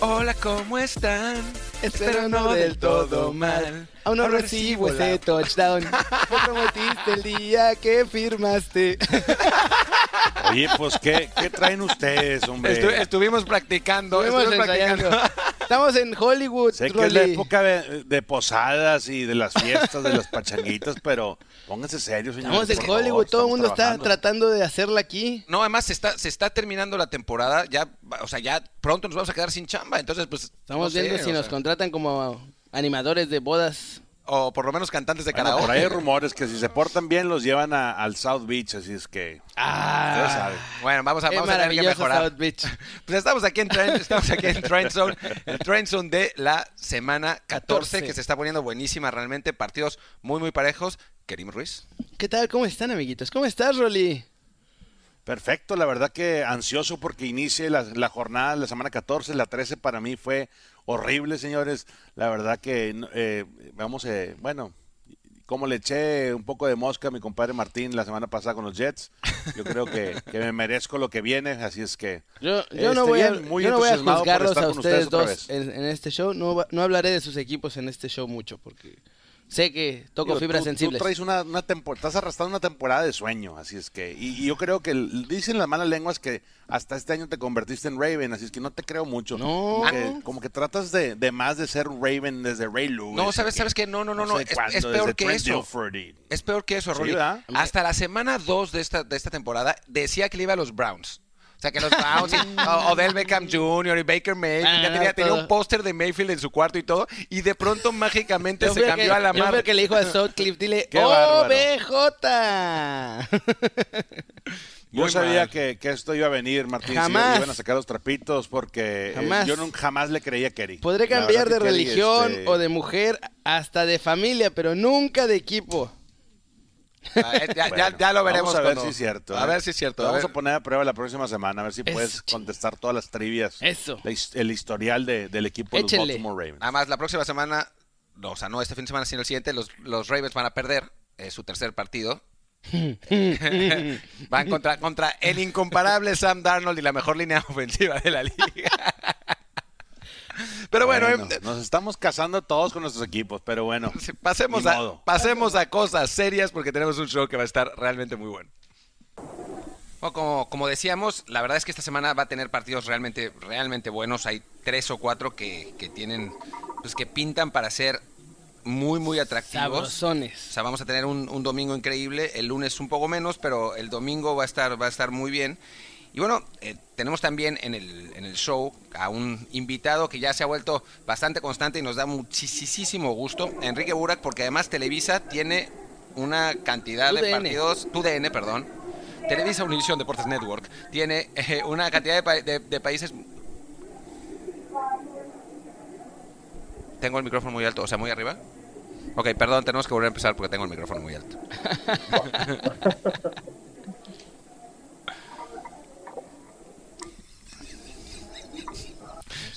Hola, ¿cómo están? Espero no del todo mal. Aún no recibo ese touchdown. Me prometiste el día que firmaste. Oye, pues, ¿qué, qué traen ustedes, hombre? Estu- estuvimos practicando. Estuvimos practicando. Estamos en Hollywood, Sé que es la época de, de posadas y de las fiestas, de las pachanguitas, pero pónganse serios, señores. Estamos en Hollywood, favor, todo el mundo está tratando de hacerla aquí. No, además se está, se está terminando la temporada. Ya, o sea, ya pronto nos vamos a quedar sin chamba. Entonces, pues. Estamos no sé, viendo si nos sea, contratan como animadores de bodas. O por lo menos cantantes de Bueno, karaoke. por ahí hay rumores que si se portan bien los llevan a- al South Beach, así es que Ah, saben. Bueno, vamos a, vamos a tener que mejorar. South Beach. Pues estamos aquí en Trend, estamos aquí en Trend Zone, el Trend Zone de la semana 14, 14. que se está poniendo buenísima realmente, partidos muy muy parejos. Kerim Ruiz. ¿Qué tal? ¿Cómo están, amiguitos? ¿Cómo estás, Rolly? Perfecto, la verdad que ansioso porque inicie la, la jornada de la semana 14, la 13 para mí fue horrible, señores. La verdad que, no- eh, vamos, eh, bueno, como le eché un poco de mosca a mi compadre Martín la semana pasada con los Jets, yo creo que, que me merezco lo que viene, así es que... Yo, yo no voy a, muy yo no voy a juzgarlos a ustedes dos en, en este show. No, no hablaré de sus equipos en este show mucho porque sé que toco Digo, fibras tú- sensibles. Tú traes una, una tempo- estás arrastrando una temporada de sueño, así es que, y, y yo creo que el- dicen las malas lenguas que hasta este año te convertiste en Raven, así es que no te creo mucho. No. Como que, como que tratas de, de más de ser un Raven desde Ray Lewis. No, sabes, que sabes que no, no, no, no, sé es, cuándo, es desde peor que Trent eso. Es peor que eso, Rolly. Hasta la semana 2 de esta, de esta temporada decía que le iba a los Browns. O sea, que los Browns, y, o- Odell Beckham Jr. y Baker Mayfield, Ah, ya tenía, tenía todo. un póster de Mayfield en su cuarto y todo, y de pronto mágicamente Yo se cambió que- a la yo madre. que le dijo a Southcliffe, dile. OBJ. Yo Muy sabía que, que esto iba a venir, Martín. Jamás. iban a sacar los trapitos porque eh, yo nunca, jamás le creía a Kerry. Podré cambiar de religión este, o de mujer, hasta de familia, pero nunca de equipo. Ah, eh, ya, ya- Bueno, ya lo veremos. Vamos a ver cuando- si es cierto. A ¿eh? ver si es cierto. A vamos a poner a prueba la próxima semana, a ver si Eso, puedes contestar todas las trivias. Eso. La el historial de- del equipo de los Échenle. Baltimore Ravens. Además, la próxima semana, no, o sea, no este fin de semana, sino el siguiente, los, los Ravens van a perder eh, su tercer partido. van contra, contra el incomparable Sam Darnold y la mejor línea ofensiva de la liga. Pero bueno, Bueno, eh, nos estamos casando todos con nuestros equipos, pero bueno. pasemos, a, pasemos a cosas serias porque tenemos un show que va a estar realmente muy bueno. Bueno, como, como decíamos, la verdad es que esta semana va a tener partidos realmente, realmente buenos. Hay tres o cuatro que, que tienen, pues que pintan para ser muy, muy atractivos. O Sabrosones. sea, vamos a tener un, un domingo increíble, el lunes un poco menos, pero el domingo va a estar, va a estar muy bien. Y bueno, eh, tenemos también en el, en el show a un invitado que ya se ha vuelto bastante constante y nos da muchísimo gusto, Enrique Burak, porque además Televisa tiene una cantidad de TUDN. partidos, TUDN, perdón, Televisa Univision Deportes Network, tiene eh, una cantidad de, pa- de- de países... Tengo el micrófono muy alto, o sea, muy arriba. Ok, perdón, tenemos que volver a empezar porque tengo el micrófono muy alto.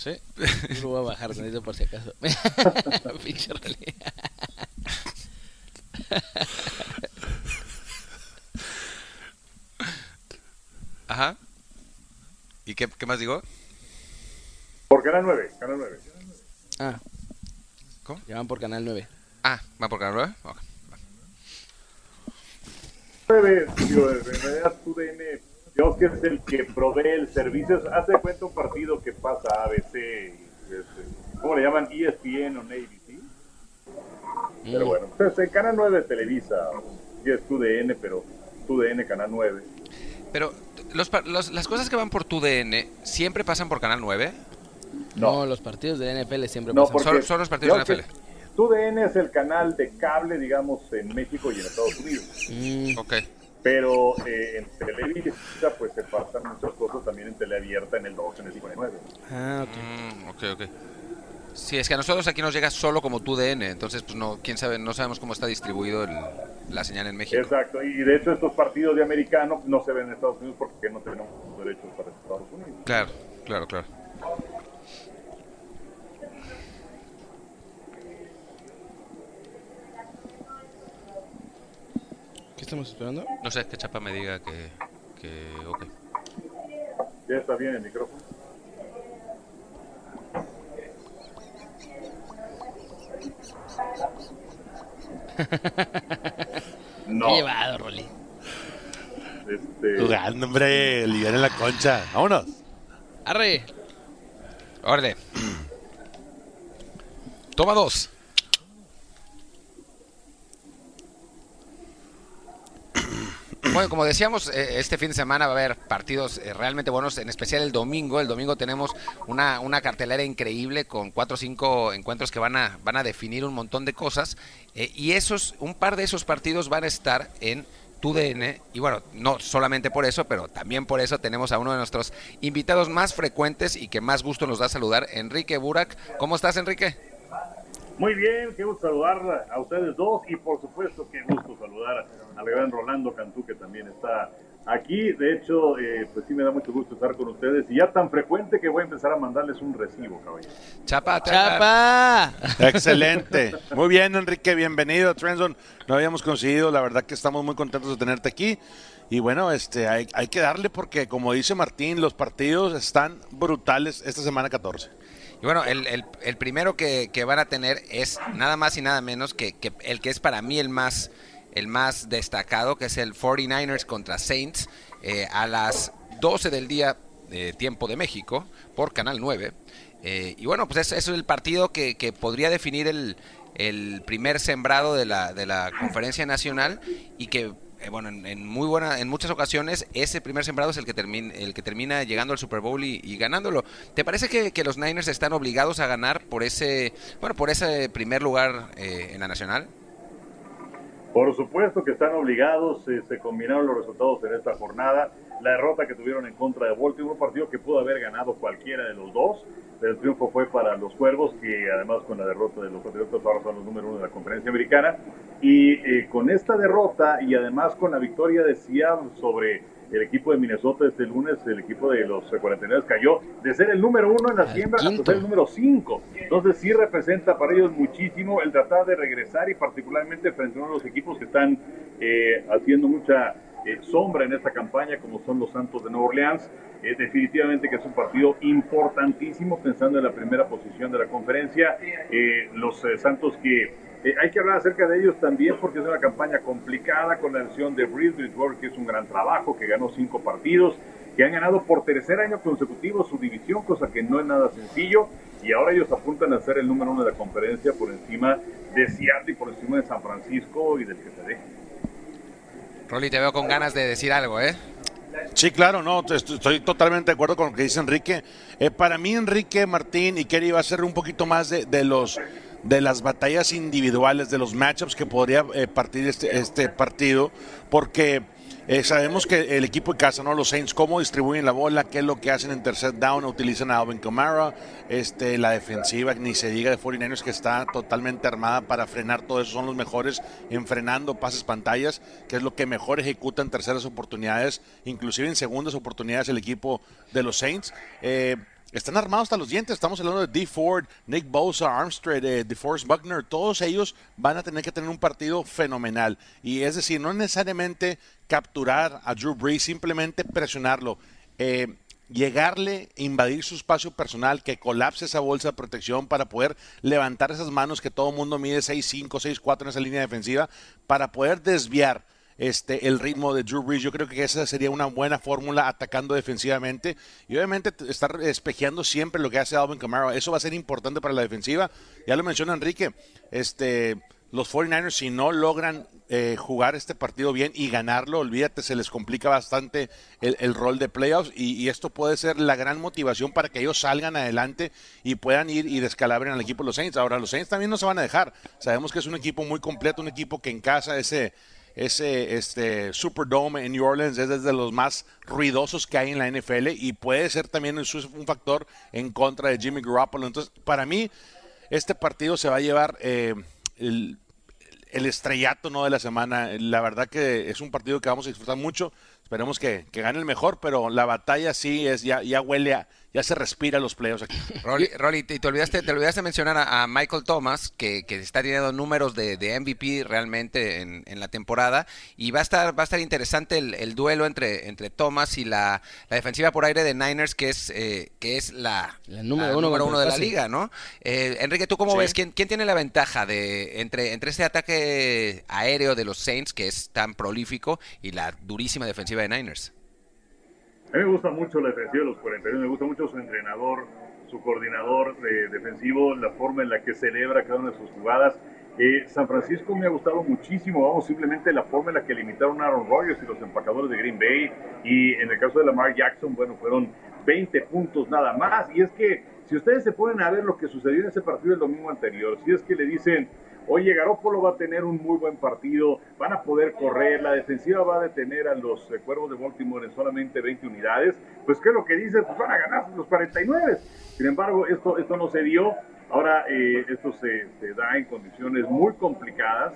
No sé. Yo lo voy a bajar tantito por si acaso. Pinche Rolly. Ajá. ¿Y qué, qué más digo? Por Canal 9, Canal 9. Ah. ¿Cómo? Ya van por Canal 9. Ah, ¿va por Canal 9? Ok. 9, digo, en realidad TUDN, yo que es el que provee el servicio, hace cuenta un partido que pasa ABC, y, este, ¿cómo le llaman? ESPN o ABC. Pero bueno, pues en Canal 9 Televisa, sí es TUDN, pero TUDN Canal 9. Pero los, los- las cosas que van por tu DN siempre pasan por Canal 9. No. No. los partidos de NFL siempre No, pasan. porque Son- son los partidos de que- NFL. TUDN es el canal de cable, digamos, en México y en Estados Unidos. Mm, Ok. Pero eh, en Televisa, pues se pasan muchas cosas también en teleabierta en el 2, en el 59. Ah, ok. Mm, ok. Ok. Sí, es que a nosotros aquí nos llega solo como tu DN, entonces pues no, quién sabe, no sabemos cómo está distribuido el, la señal en México. Exacto, y de hecho estos partidos de americano no se ven en Estados Unidos porque no tenemos derechos para Estados Unidos. Claro, claro, claro. Estamos esperando? No sé, que Chapa me diga que, que ok. ¿Ya está bien el micrófono? no. Qué llevado, Rolly. Este, Jugando, hombre, liviana en la concha. Vámonos. Arre. Órale. Toma dos. Bueno, como decíamos, eh, este fin de semana va a haber partidos eh, realmente buenos, en especial el domingo. El domingo tenemos una, una cartelera increíble con cuatro o cinco encuentros que van a, van a definir un montón de cosas. eh, y esos, un par de esos partidos van a estar en TUDN. Y bueno, no solamente por eso, pero también por eso tenemos a uno de nuestros invitados más frecuentes y que más gusto nos da saludar, Enrique Burak. ¿Cómo estás, Enrique? Muy bien, gusto saludar a ustedes dos y por supuesto qué gusto saludar al gran Rolando Cantú que también está aquí. De hecho, eh, pues sí me da mucho gusto estar con ustedes y ya tan frecuente que voy a empezar a mandarles un recibo, caballero. Chapa, Chapa. Excelente. Muy bien, Enrique, bienvenido a Trendzone. No habíamos conseguido, la verdad que estamos muy contentos de tenerte aquí. Y bueno, este hay, hay que darle porque, como dice Martín, los partidos están brutales esta semana 14. Y bueno, el, el- el primero que, que van a tener es nada más y nada menos que, que el que es para mí el más, el más destacado, que es el 49ers contra Saints, eh, a las 12 del día, de tiempo de México, por Canal 9. Eh, y bueno, pues es, es el partido que, que podría definir el, el primer sembrado de la, de la conferencia nacional y que eh, bueno, en, muy buena, en muchas ocasiones ese primer sembrado es el que termina, el que termina llegando al Super Bowl y, ganándolo. ¿Te parece que, que los Niners están obligados a ganar por ese, bueno, por ese primer lugar eh, en la nacional? Por supuesto que están obligados, eh, se combinaron los resultados en esta jornada. La derrota que tuvieron en contra de Baltimore, un partido que pudo haber ganado cualquiera de los dos, pero el triunfo fue para los Cuervos, que además con la derrota de los Patriotas ahora son los número uno de la conferencia americana. Y eh, con esta derrota y además con la victoria de Seattle sobre el equipo de Minnesota este lunes, el equipo de los 49 cayó de ser el número uno en la siembra hasta ser el número 5. Entonces sí representa para ellos muchísimo el tratar de regresar y particularmente frente a uno de los equipos que están eh, haciendo mucha eh, sombra en esta campaña como son los Santos de Nueva Orleans. Eh, definitivamente que es un partido importantísimo pensando en la primera posición de la conferencia. Los Santos que eh, hay que hablar acerca de ellos también porque es una campaña complicada con la lesión de Breeze Bridgewater, que es un gran trabajo, que ganó cinco partidos, que han ganado por tercer año consecutivo su división, cosa que no es nada sencillo, y ahora ellos apuntan a ser el número uno de la conferencia por encima de Seattle y por encima de San Francisco y del que se deje. Rolly, te veo con ganas de decir algo, ¿eh? Sí, claro, no, estoy totalmente de acuerdo con lo que dice Enrique. Eh, para mí, Enrique, Martín y Kerry va a ser un poquito más de, de los de las batallas individuales, de los matchups que podría eh, partir este, este partido, porque eh, sabemos que el equipo de casa, ¿no? Los Saints, cómo distribuyen la bola, qué es lo que hacen en tercer down, utilizan a Alvin Kamara, este, la defensiva, ni se diga de 49ers que está totalmente armada para frenar todo eso, son los mejores en frenando pases pantallas, que es lo que mejor ejecuta en terceras oportunidades, inclusive en segundas oportunidades el equipo de los Saints. Eh, están armados hasta los dientes. Estamos hablando de D. Ford, Nick Bosa, Armstead, eh, DeForest Buckner. Todos ellos van a tener que tener un partido fenomenal. Y es decir, no necesariamente capturar a Drew Brees, simplemente presionarlo. Eh, llegarle, invadir su espacio personal, que colapse esa bolsa de protección para poder levantar esas manos que todo el mundo mide 6'5, 6'4 en esa línea defensiva, para poder desviar este, el ritmo de Drew Brees. Yo creo que esa sería una buena fórmula atacando defensivamente y obviamente estar espejeando siempre lo que hace Alvin Kamara. Eso va a ser importante para la defensiva. Ya lo menciona Enrique, este, los 49ers si no logran eh, jugar este partido bien y ganarlo, olvídate, se les complica bastante el, el rol de playoffs y, y esto puede ser la gran motivación para que ellos salgan adelante y puedan ir y descalabren al equipo de los Saints. Ahora, los Saints también no se van a dejar. Sabemos que es un equipo muy completo, un equipo que en casa ese ese este Superdome en New Orleans es desde los más ruidosos que hay en la NFL y puede ser también un factor en contra de Jimmy Garoppolo. Entonces, para mí, este partido se va a llevar eh, el, estrellato ¿no? de la semana. La verdad que es un partido que vamos a disfrutar mucho. Esperemos que, gane el mejor, pero la batalla sí es ya, ya huele a, ya se respira los playoffs aquí. Rolly, te, olvidaste, te olvidaste mencionar a, Michael Thomas, que, está teniendo números de, MVP realmente en, la temporada, y va a estar, va a estar interesante el, duelo entre, entre Thomas y la, defensiva por aire de Niners, que es, eh, que es la, número, uno, de la liga, ¿no? Eh, Enrique, ¿tú cómo ves? ¿Quién, ¿Quién tiene la ventaja de entre, entre este ataque aéreo de los Saints, que es tan prolífico, y la durísima defensiva de Niners? A mí me gusta mucho la defensiva de los 41, me gusta mucho su entrenador, su coordinador defensivo, la forma en la que celebra cada una de sus jugadas. Eh, San Francisco me ha gustado muchísimo, vamos, simplemente la forma en la que limitaron a Aaron Rodgers y los empacadores de Green Bay. Y en el caso de Lamar Jackson, bueno, fueron 20 puntos nada más. Y es que si ustedes se ponen a ver lo que sucedió en ese partido el domingo anterior, si es que le dicen, Oye, Garópolo va a tener un muy buen partido, van a poder correr, la defensiva va a detener a los eh, Cuervos de Baltimore en solamente 20 unidades. Pues, ¿qué es lo que dice? Pues van a ganar los 49. Sin embargo, esto, esto no se dio. Ahora, eh, esto se, da en condiciones muy complicadas.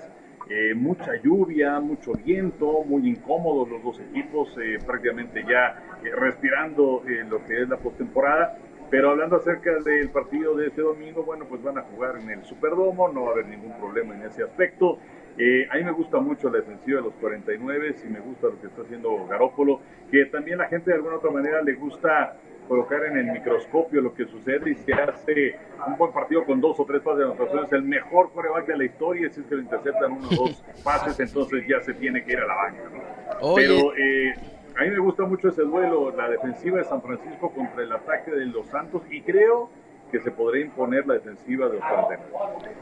Eh, mucha lluvia, mucho viento, muy incómodos los dos equipos, prácticamente ya respirando lo que es la postemporada. Pero hablando acerca del partido de este domingo, bueno, pues van a jugar en el Superdomo, no va a haber ningún problema en ese aspecto. Eh, a mí me gusta mucho la defensiva de los 49 y me gusta lo que está haciendo Garópolo, que también la gente de alguna otra manera le gusta colocar en el microscopio lo que sucede y se hace un buen partido con dos o tres pases de anotaciones, el mejor coreback de la historia, si es que lo interceptan uno o dos pases, entonces ya se tiene que ir a la banca. ¿no? Pero eh, a mí me gusta mucho ese duelo, la defensiva de San Francisco contra el ataque de los Santos y creo que se podría imponer la defensiva de los Panteras.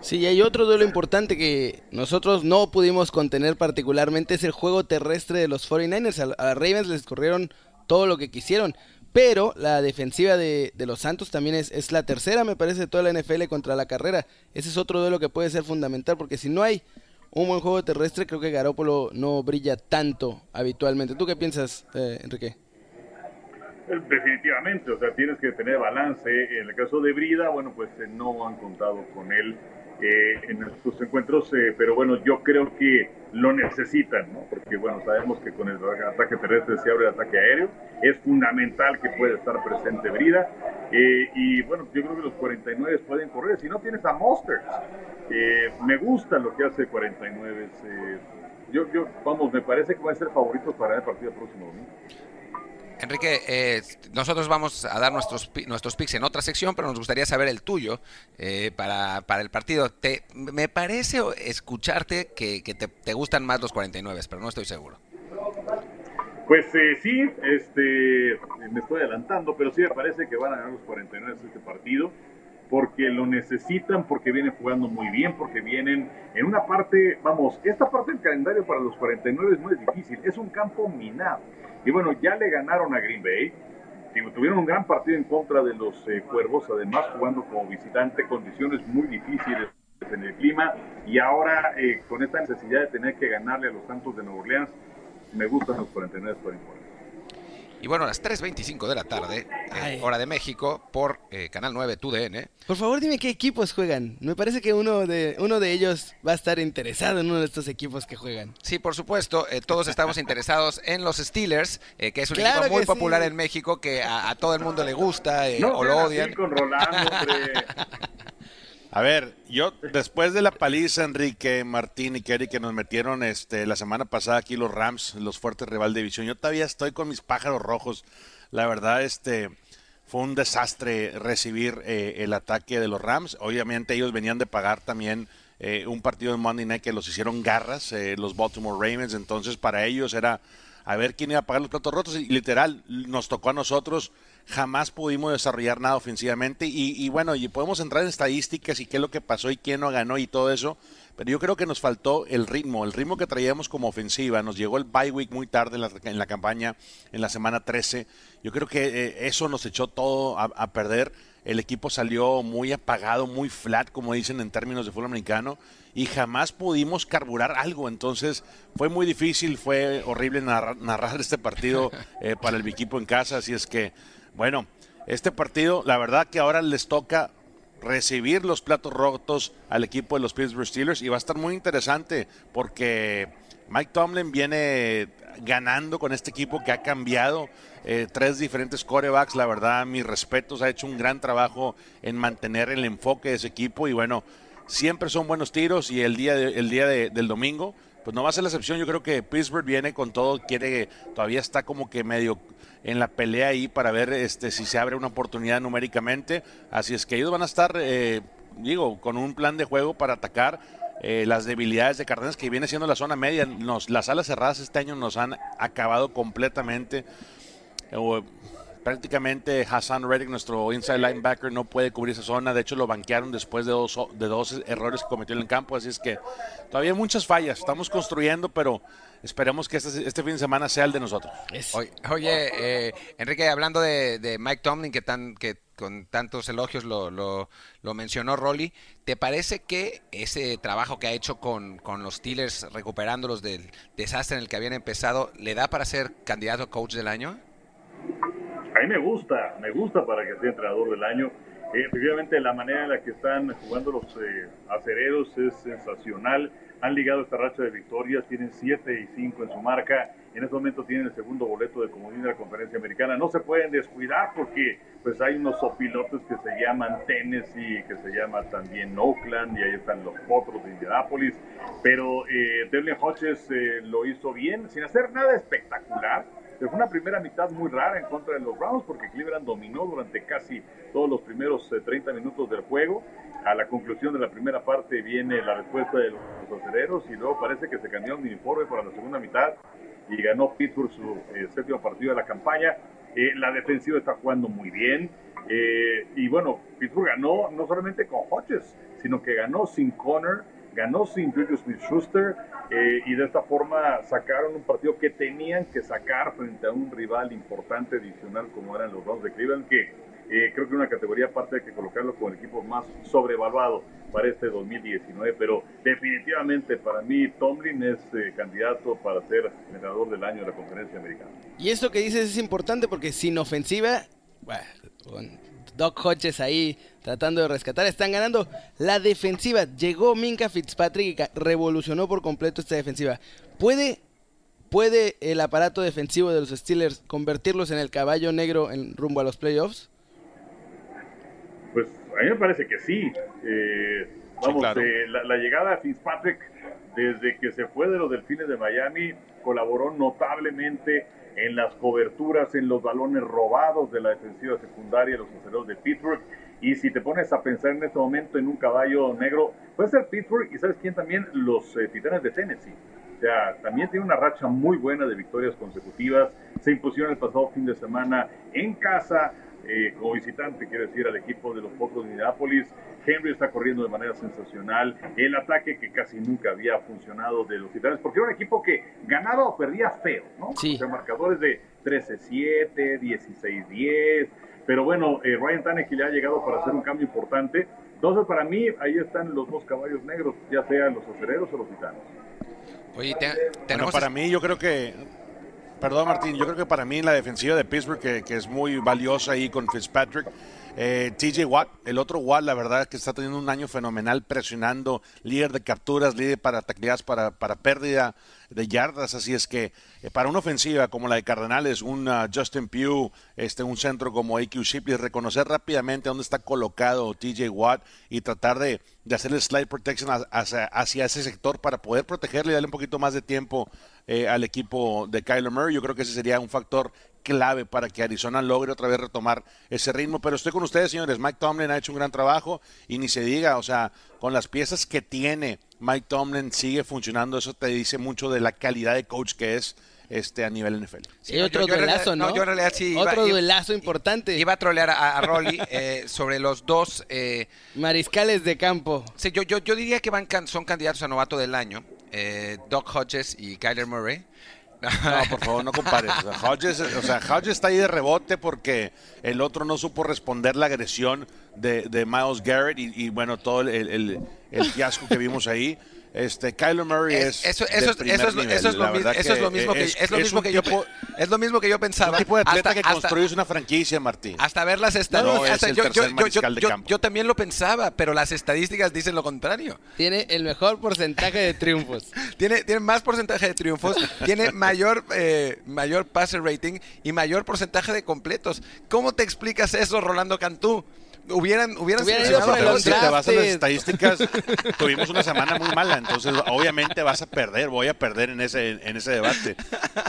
Sí, hay otro duelo importante que nosotros no pudimos contener particularmente, es el juego terrestre de los 49ers. A, Ravens les corrieron todo lo que quisieron, pero la defensiva de, los Santos también es, es, la tercera, me parece, de toda la NFL contra la carrera. Ese es otro duelo que puede ser fundamental, porque si no hay un buen juego terrestre, creo que Garópolo no brilla tanto habitualmente. ¿Tú qué piensas, eh, Enrique? Eh, definitivamente, o sea, tienes que tener balance. En el caso de Brida, bueno, pues eh, no han contado con él en estos encuentros, pero bueno, yo creo que lo necesitan, ¿no? Porque bueno, sabemos que con el ataque terrestre se abre el ataque aéreo, es fundamental que pueda estar presente Brida, y bueno, yo creo que los 49 pueden correr, si no tienes a Monsters, me gusta lo que hace 49. Eh, yo, yo, vamos, me parece que va a ser favorito para el partido próximo domingo. Enrique, eh, nosotros vamos a dar nuestros nuestros picks en otra sección, pero nos gustaría saber el tuyo eh, para, para, el partido. Te, me parece escucharte que, te, gustan más los 49, pero no estoy seguro. Pues sí, este, me estoy adelantando, pero sí me parece que van a ganar los 49 este partido porque lo necesitan, porque vienen jugando muy bien, porque vienen en una parte, vamos, esta parte del calendario para los 49 no es difícil, es un campo minado. Y bueno, ya le ganaron a Green Bay, tuvieron un gran partido en contra de los eh, Cuervos, además jugando como visitante, condiciones muy difíciles en el clima, y ahora eh, con esta necesidad de tener que ganarle a los Santos de Nueva Orleans, me gustan los 49 por y bueno, a las 3.25 de la tarde, eh, hora de México, por eh, Canal 9 TUDN. Por favor, dime qué equipos juegan. Me parece que uno de, uno de ellos va a estar interesado en uno de estos equipos que juegan. Sí, por supuesto. Eh, todos estamos interesados en los Steelers, que es un equipo muy popular en México, que a, todo el mundo le gusta o lo odian. con Rolando, A ver, yo después de la paliza Enrique, Martín y Kerry que nos metieron este la semana pasada aquí los Rams, los fuertes rival de división, yo todavía estoy con mis pájaros rojos. La verdad, este fue un desastre recibir eh, el ataque de los Rams. Obviamente ellos venían de pagar también eh, un partido de Monday Night que los hicieron garras, eh, los Baltimore Ravens. Entonces para ellos era a ver quién iba a pagar los platos rotos y literal nos tocó a nosotros jamás pudimos desarrollar nada ofensivamente y, bueno, y podemos entrar en estadísticas y qué es lo que pasó y quién no ganó y todo eso, pero yo creo que nos faltó el ritmo, el ritmo que traíamos como ofensiva, nos llegó el bye week muy tarde en la, campaña, en la semana 13, yo creo que eh, eso nos echó todo a, perder. el equipo salió muy apagado, muy flat, como dicen en términos de fútbol americano, y jamás pudimos carburar algo. Entonces fue muy difícil, fue horrible narrar, este partido eh, para el equipo en casa. Así es que, bueno, este partido, la verdad que ahora les toca recibir los platos rotos al equipo de los Pittsburgh Steelers y va a estar muy interesante porque Mike Tomlin viene ganando con este equipo que ha cambiado eh, tres diferentes corebacks. La verdad, mis respetos, ha hecho un gran trabajo en mantener el enfoque de ese equipo y bueno, siempre son buenos tiros y el día, el día del domingo, pues no va a ser la excepción. Yo creo que Pittsburgh viene con todo, quiere, todavía está como que medio en la pelea ahí para ver este si se abre una oportunidad numéricamente. Así es que ellos van a estar, eh, digo, con un plan de juego para atacar eh, las debilidades de Cárdenas, que viene siendo la zona media. Nos, las alas cerradas este año nos han acabado completamente. Prácticamente Hassan Reddick, nuestro inside linebacker, no puede cubrir esa zona. De hecho, lo banquearon después de dos, de dos errores que cometió en el campo. Así es que todavía hay muchas fallas. Estamos construyendo, pero esperemos que este, este fin de semana sea el de nosotros. Oye, eh, Enrique, hablando de, Mike Tomlin, que, tan, que con tantos elogios lo, lo, mencionó Rolly. ¿Te parece que ese trabajo que ha hecho con, con, los Steelers, recuperándolos del desastre en el que habían empezado, le da para ser candidato a coach del año? Mí me gusta, me gusta para que sea entrenador del año. Eh, efectivamente, la manera en la que están jugando los eh, acereros es sensacional. Han ligado esta racha de victorias, tienen 7 y 5 en su marca en este momento tienen el segundo boleto de comodín de la conferencia americana. No se pueden descuidar porque pues hay unos opilotes que se llaman Tennessee, que se llama también Oakland y ahí están los potros de Indianapolis. Pero eh, Devlin Hodges eh, lo hizo bien, sin hacer nada espectacular. Pero fue una primera mitad muy rara en contra de los Browns porque Cleveland dominó durante casi todos los primeros 30 eh, minutos del juego. A la conclusión de la primera parte viene la respuesta de los aceleros y luego parece que se cambió un uniforme para la segunda mitad y ganó Pittsburgh su eh, séptimo partido de la campaña. Eh, la defensiva está jugando muy bien. Eh, y bueno, Pittsburgh ganó no solamente con Hodges, sino que ganó sin Connor, ganó sin Julius Smith-Schuster y de esta forma sacaron un partido que tenían que sacar frente a un rival importante adicional como eran los Browns de Cleveland, que creo que una categoría aparte hay que colocarlo como el equipo más sobrevaluado para este 2019, pero definitivamente para mí Tomlin es eh, candidato para ser entrenador del año de la conferencia americana. Y esto que dices es importante porque sin ofensiva, con Doc Hodges ahí tratando de rescatar, están ganando la defensiva. Llegó Minka Fitzpatrick y revolucionó por completo esta defensiva. ¿Puede, ¿Puede el aparato defensivo de los Steelers convertirlos en el caballo negro en rumbo a los playoffs? Pues a mí me parece que sí. Eh, vamos, eh, la, llegada de Fitzpatrick, desde que se fue de los Delfines de Miami, colaboró notablemente en las coberturas, en los balones robados de la defensiva secundaria de los aceleros de Pittsburgh. Y si te pones a pensar en este momento en un caballo negro, puede ser Pittsburgh y sabes quién también, los eh, Titanes de Tennessee. O sea, también tiene una racha muy buena de victorias consecutivas. Se impusieron el pasado fin de semana en casa eh, como visitante, quiero decir, al equipo de los Potros de Indianapolis. Henry está corriendo de manera sensacional. El ataque que casi nunca había funcionado de los Titanes, porque era un equipo que ganaba o perdía feo, ¿no? Sí. O sea, marcadores de 13-7, 16-10. Pero bueno, eh, Ryan Tannehill le ha llegado para hacer un cambio importante. Entonces, para mí, ahí están los dos caballos negros, ya sean los acereros o los titanes. Oye, para mí, yo creo que Perdón, Martín. Yo creo que para mí la defensiva de Pittsburgh, que, es muy valiosa ahí con Fitzpatrick, eh, TJ Watt, el otro Watt, la verdad es que está teniendo un año fenomenal presionando, líder de capturas, líder para tacleadas, para, para pérdida de yardas. Así es que eh, para una ofensiva como la de Cardenales, un uh, Justin Pugh, este, un centro como AQ Shipley, reconocer rápidamente dónde está colocado TJ Watt y tratar de, de hacer el slide protection hacia, hacia, ese sector para poder protegerle y darle un poquito más de tiempo eh, al equipo de Kyler Murray. Yo creo que ese sería un factor clave para que Arizona logre otra vez retomar ese ritmo. Pero estoy con ustedes, señores. Mike Tomlin ha hecho un gran trabajo y ni se diga, o sea, con las piezas que tiene, Mike Tomlin sigue funcionando. Eso te dice mucho de la calidad de coach que es este a nivel NFL. Sí, otro duelazo, ¿no? Yo en realidad sí. Otro duelazo importante. Iba a trolear a, Rolly eh, sobre los dos... Eh, Mariscales de campo. Sí, yo, yo, yo diría que van son candidatos a novato del año. Eh, Doc Hodges y Kyler Murray. No, por favor, no compares. O sea, Hodges, o sea, Hodges está ahí de rebote porque el otro no supo responder la agresión de, de Miles Garrett y, y, bueno, todo el, el, el fiasco que vimos ahí. Este, Kyler Murray es, eso, eso, de eso, es, nivel, eso, es, lo, verdad eso es lo mismo que, es, es lo es mismo que yo es lo mismo que yo es pensaba un tipo de atleta hasta, que hasta- construyes una franquicia, Martín. hasta ver las No, estadísticas es el yo, tercer yo- yo- mariscal de yo- campo. yo también lo pensaba pero las estadísticas dicen lo contrario Tiene el mejor porcentaje de triunfos. tiene, tiene más porcentaje de triunfos, tiene mayor, eh, mayor passer rating y mayor porcentaje de completos. ¿Cómo te explicas eso, Rolando Cantú? Hubieran, hubieran Hubieran ido por si el si te vas a las estadísticas, tuvimos una semana muy mala, entonces obviamente vas a perder, voy a perder en ese, en ese debate.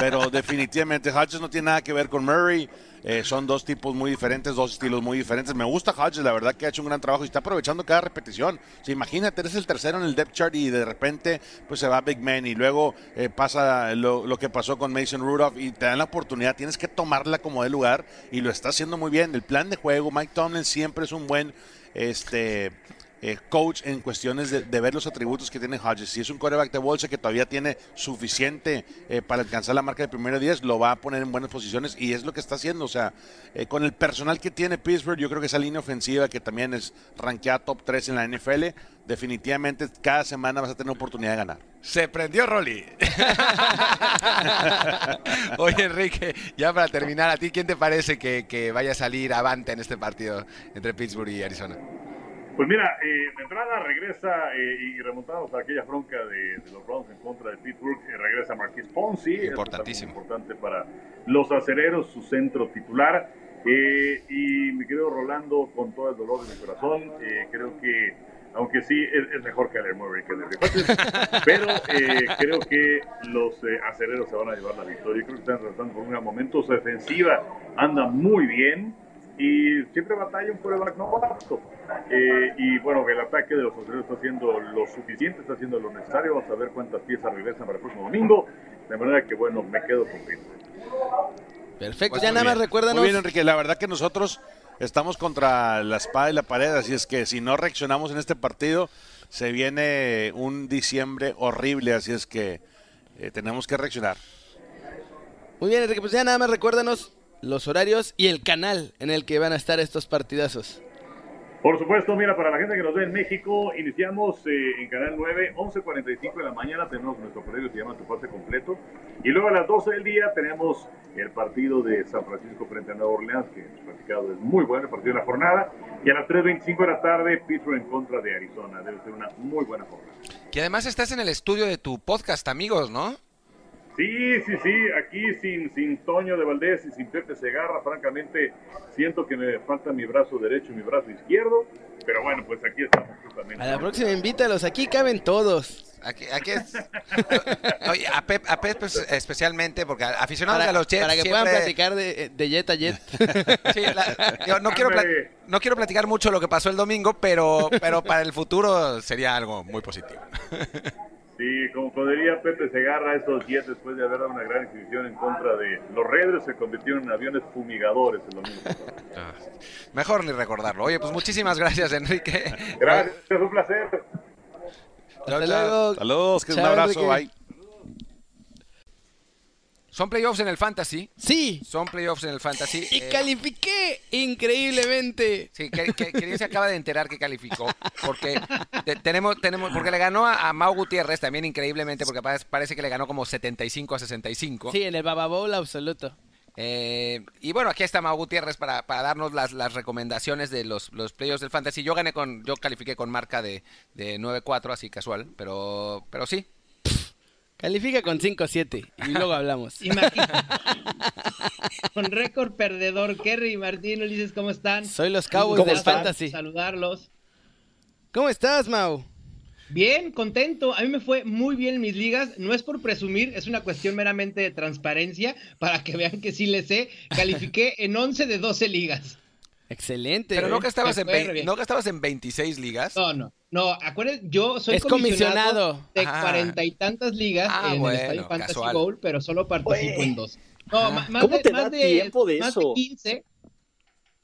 Pero definitivamente Hodges no tiene nada que ver con Murray, eh, son dos tipos muy diferentes, dos estilos muy diferentes. Me gusta Hodges, la verdad que ha hecho un gran trabajo y está aprovechando cada repetición. O sea, imagínate, eres el tercero en el depth chart y de repente pues se va Big Man y luego eh, pasa lo, lo que pasó con Mason Rudolph y te dan la oportunidad, tienes que tomarla como de lugar y lo está haciendo muy bien. El plan de juego, Mike Tomlin siempre es un buen este eh, coach en cuestiones de, de ver los atributos que tiene Hodges. Si es un quarterback de bolsa que todavía tiene suficiente eh, para alcanzar la marca de primero 10, lo va a poner en buenas posiciones y es lo que está haciendo. O sea, eh, con el personal que tiene Pittsburgh, yo creo que esa línea ofensiva que también es rankeada top 3 en la NFL, definitivamente cada semana vas a tener oportunidad de ganar. Se prendió Rolly. Oye, Enrique, ya para terminar, ¿a ti quién te parece que, que vaya a salir avante en este partido entre Pittsburgh y Arizona? Pues mira, eh, de entrada regresa eh, y remontamos a aquella bronca de, de los Browns en contra de Pittsburgh, eh, regresa Marquis Ponzi, Importantísimo. importante para los acereros, su centro titular. Eh, y mi querido Rolando, con todo el dolor de mi corazón, eh, creo que, aunque sí, es, es mejor que el Murray que el pero eh, creo que los acereros se van a llevar la victoria. Creo que están tratando por un gran momento. Su defensiva anda muy bien y siempre batalla un quarterback no. Eh, y bueno, el ataque de los acereros está haciendo lo suficiente, está haciendo lo necesario. Vamos a ver cuántas piezas regresan para el próximo domingo. De manera que, bueno, me quedo con. Perfecto, Pues ya nada más recuérdanos. Muy bien, Enrique. La verdad que nosotros estamos contra la espada y la pared, así es que si no reaccionamos en este partido, se viene un diciembre horrible, así es que eh, tenemos que reaccionar. Muy bien, Enrique, pues ya nada más recuérdanos los horarios y el canal en el que van a estar estos partidazos. Por supuesto, mira, para la gente que nos ve en México, iniciamos eh, en Canal 9, 11.45 de la mañana, tenemos nuestro periódico que se llama Tu Pase Completo. Y luego a las 12 del día tenemos el partido de San Francisco frente a Nueva Orleans, que platicado es muy bueno, el partido de la jornada. Y a las 3.25 de la tarde, Pittsburgh en contra de Arizona. Debe ser una muy buena jornada. Que además estás en el estudio de tu podcast, amigos, ¿no? Sí, sí, sí, aquí sin, sin Toño de Valdés y sin Pepe Segarra, francamente siento que me falta mi brazo derecho y mi brazo izquierdo, pero bueno, pues aquí estamos justamente. A la próxima invítalos, aquí caben todos. Aquí, aquí es. Oye, a Pep, a Pep pues, especialmente, porque aficionados Para, a los Jets. para que siempre- puedan platicar de, de jet a jet. Sí, la- yo no, quiero no quiero platicar mucho lo que pasó el domingo, pero, pero para el futuro sería algo muy positivo. Sí, como podría Pepe Segarra, estos Jets después de haber dado una gran exhibición en contra de los Raiders se convirtieron en aviones fumigadores el domingo. Ah, Mejor ni recordarlo. Oye, pues muchísimas gracias, Enrique. Gracias, es un placer. Hasta luego. Saludos, que un abrazo, Enrique. bye. Son playoffs en el Fantasy. Sí, Son playoffs en el Fantasy. y Eh, califiqué increíblemente. Sí, que, que, que se acaba de enterar que calificó porque te- tenemos tenemos porque le ganó a, a Mau Gutiérrez también increíblemente porque parece, parece que le ganó como 75 a 65. Sí, en el Baba Bowl absoluto. Eh, y bueno, aquí está Mau Gutiérrez para, para darnos las, las recomendaciones de los, los playoffs del Fantasy. Yo gané con yo califiqué con marca de, de 9-4 así casual, pero pero sí. Califica con 5-7 y luego hablamos. Imagínate. Con récord perdedor, Kerry y Martín Ulises, ¿cómo están? Soy los Cowboys ¿Cómo del? Fantasy. Saludarlos. ¿Cómo estás, Mau? Bien, contento. A mí me fue muy bien en mis ligas. No es por presumir, es una cuestión meramente de transparencia para que vean que sí le sé. Califiqué en 11 de 12 ligas. Excelente. Pero ¿eh? no que estabas Me en fue re 20 bien. no que estabas en 26 ligas. No, no. No, acuérdense, yo soy Es comisionado. de Ah. cuarenta y tantas ligas Ah, en bueno, el Estadio Fantasy casual. Bowl, pero solo participo en dos. No, Ah. más ¿Cómo de, te más da de- tiempo de más eso? de 15.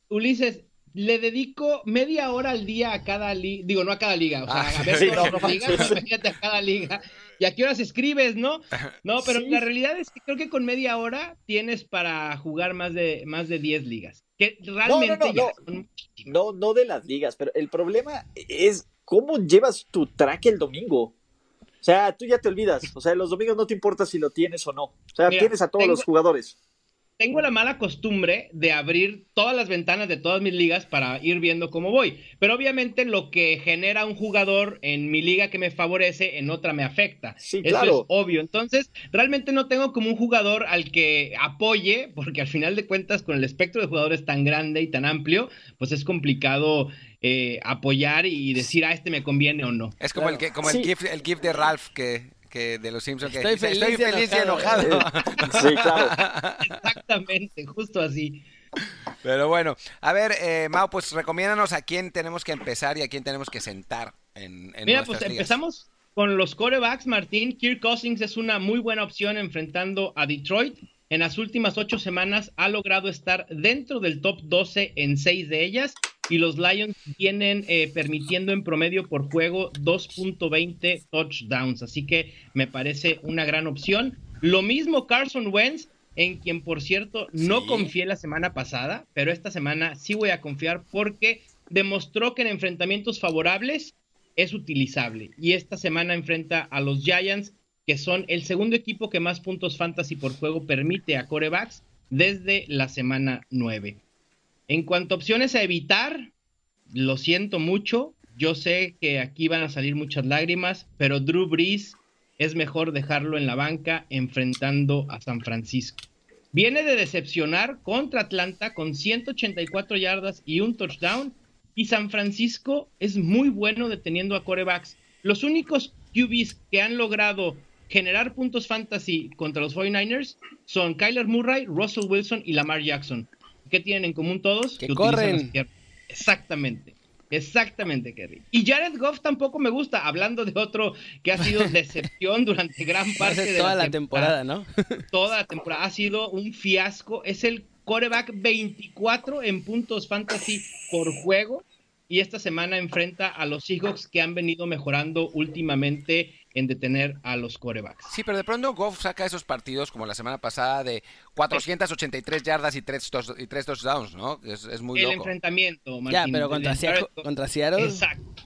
Ulises, le dedico media hora al día a cada liga. Digo, no a cada liga. O sea, Ah, a ver sí, todas no, no ligas, manches. imagínate a cada liga. ¿Y a qué horas escribes, no? No, pero la realidad es que creo que con media hora tienes para jugar más de, más de 10 ligas. Que realmente no, no, no, no, de las ligas, pero el problema es cómo llevas tu track el domingo. O sea, tú ya te olvidas. O sea, los domingos no te importa si lo tienes o no. O sea, tienes a todos los jugadores tengo la mala costumbre de abrir todas las ventanas de todas mis ligas para ir viendo cómo voy. Pero obviamente lo que genera un jugador en mi liga que me favorece, en otra me afecta. Sí, Eso es obvio. Entonces, realmente no tengo como un jugador al que apoye, porque al final de cuentas, con el espectro de jugadores tan grande y tan amplio, pues es complicado eh, apoyar y decir, a ah, este me conviene o no. Es como, el, que, como el, GIF, el GIF de Ralph que que de los Simpsons. Estoy, feliz, y enojado. sí, claro. Exactamente, justo así. Pero bueno, a ver, eh, Mau, pues recomiéndanos a quién tenemos que empezar y a quién tenemos que sentar en, en Mira, pues empezamos con los corebacks, Martín. Kirk Cousins es una muy buena opción enfrentando a Detroit. En las últimas ocho semanas ha logrado estar dentro del top 12 en seis de ellas y los Lions vienen eh, permitiendo en promedio por juego 2.20 touchdowns, así que me parece una gran opción. Lo mismo Carson Wentz, en quien por cierto no confié la semana pasada, pero esta semana sí voy a confiar porque demostró que en enfrentamientos favorables es utilizable. Y esta semana enfrenta a los Giants que son el segundo equipo que más puntos fantasy por juego permite a corebacks desde la semana 9. En cuanto a opciones a evitar, lo siento mucho. Yo sé que aquí van a salir muchas lágrimas, pero Drew Brees es mejor dejarlo en la banca enfrentando a San Francisco. Viene de decepcionar contra Atlanta con 184 yardas y un touchdown. Y San Francisco es muy bueno deteniendo a corebacks. Los únicos QBs que han logrado generar puntos fantasy contra los 49ers son Kyler Murray, Russell Wilson y Lamar Jackson. ¿Qué tienen en común todos? Que, corren. Exactamente. Exactamente, Kerry. Y Jared Goff tampoco me gusta, hablando de otro que ha sido decepción durante gran parte de toda la, temporada, ¿no? toda la temporada ha sido un fiasco. Es el coreback 24 en puntos fantasy por juego. Y esta semana enfrenta a los Seahawks que han venido mejorando últimamente en detener a los corebacks. Sí, pero de pronto Goff saca esos partidos como la semana pasada de 483 yardas y 3, y touchdowns, ¿no? Es, es muy El enfrentamiento, Martín. Ya, pero contra, Seattle... Exacto.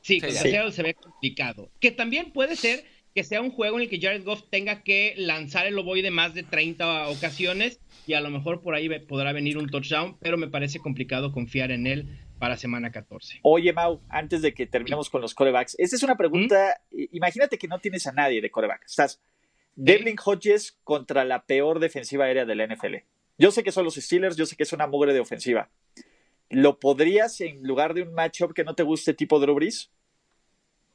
Sí, contra Seattle se ve complicado. Que también puede ser que sea un juego en el que Jared Goff tenga que lanzar el ovoide más de 30 ocasiones y a lo mejor por ahí podrá venir un touchdown, pero me parece complicado confiar en él para semana 14. Oye, Mau, antes de que terminemos con los corebacks, esta es una pregunta. Imagínate que no tienes a nadie de coreback. Estás Devlin Hodges contra la peor defensiva aérea de la NFL. Yo sé que son los Steelers, yo sé que es una mugre de ofensiva. ¿Lo podrías en lugar de un matchup que no te guste tipo Drew Brees?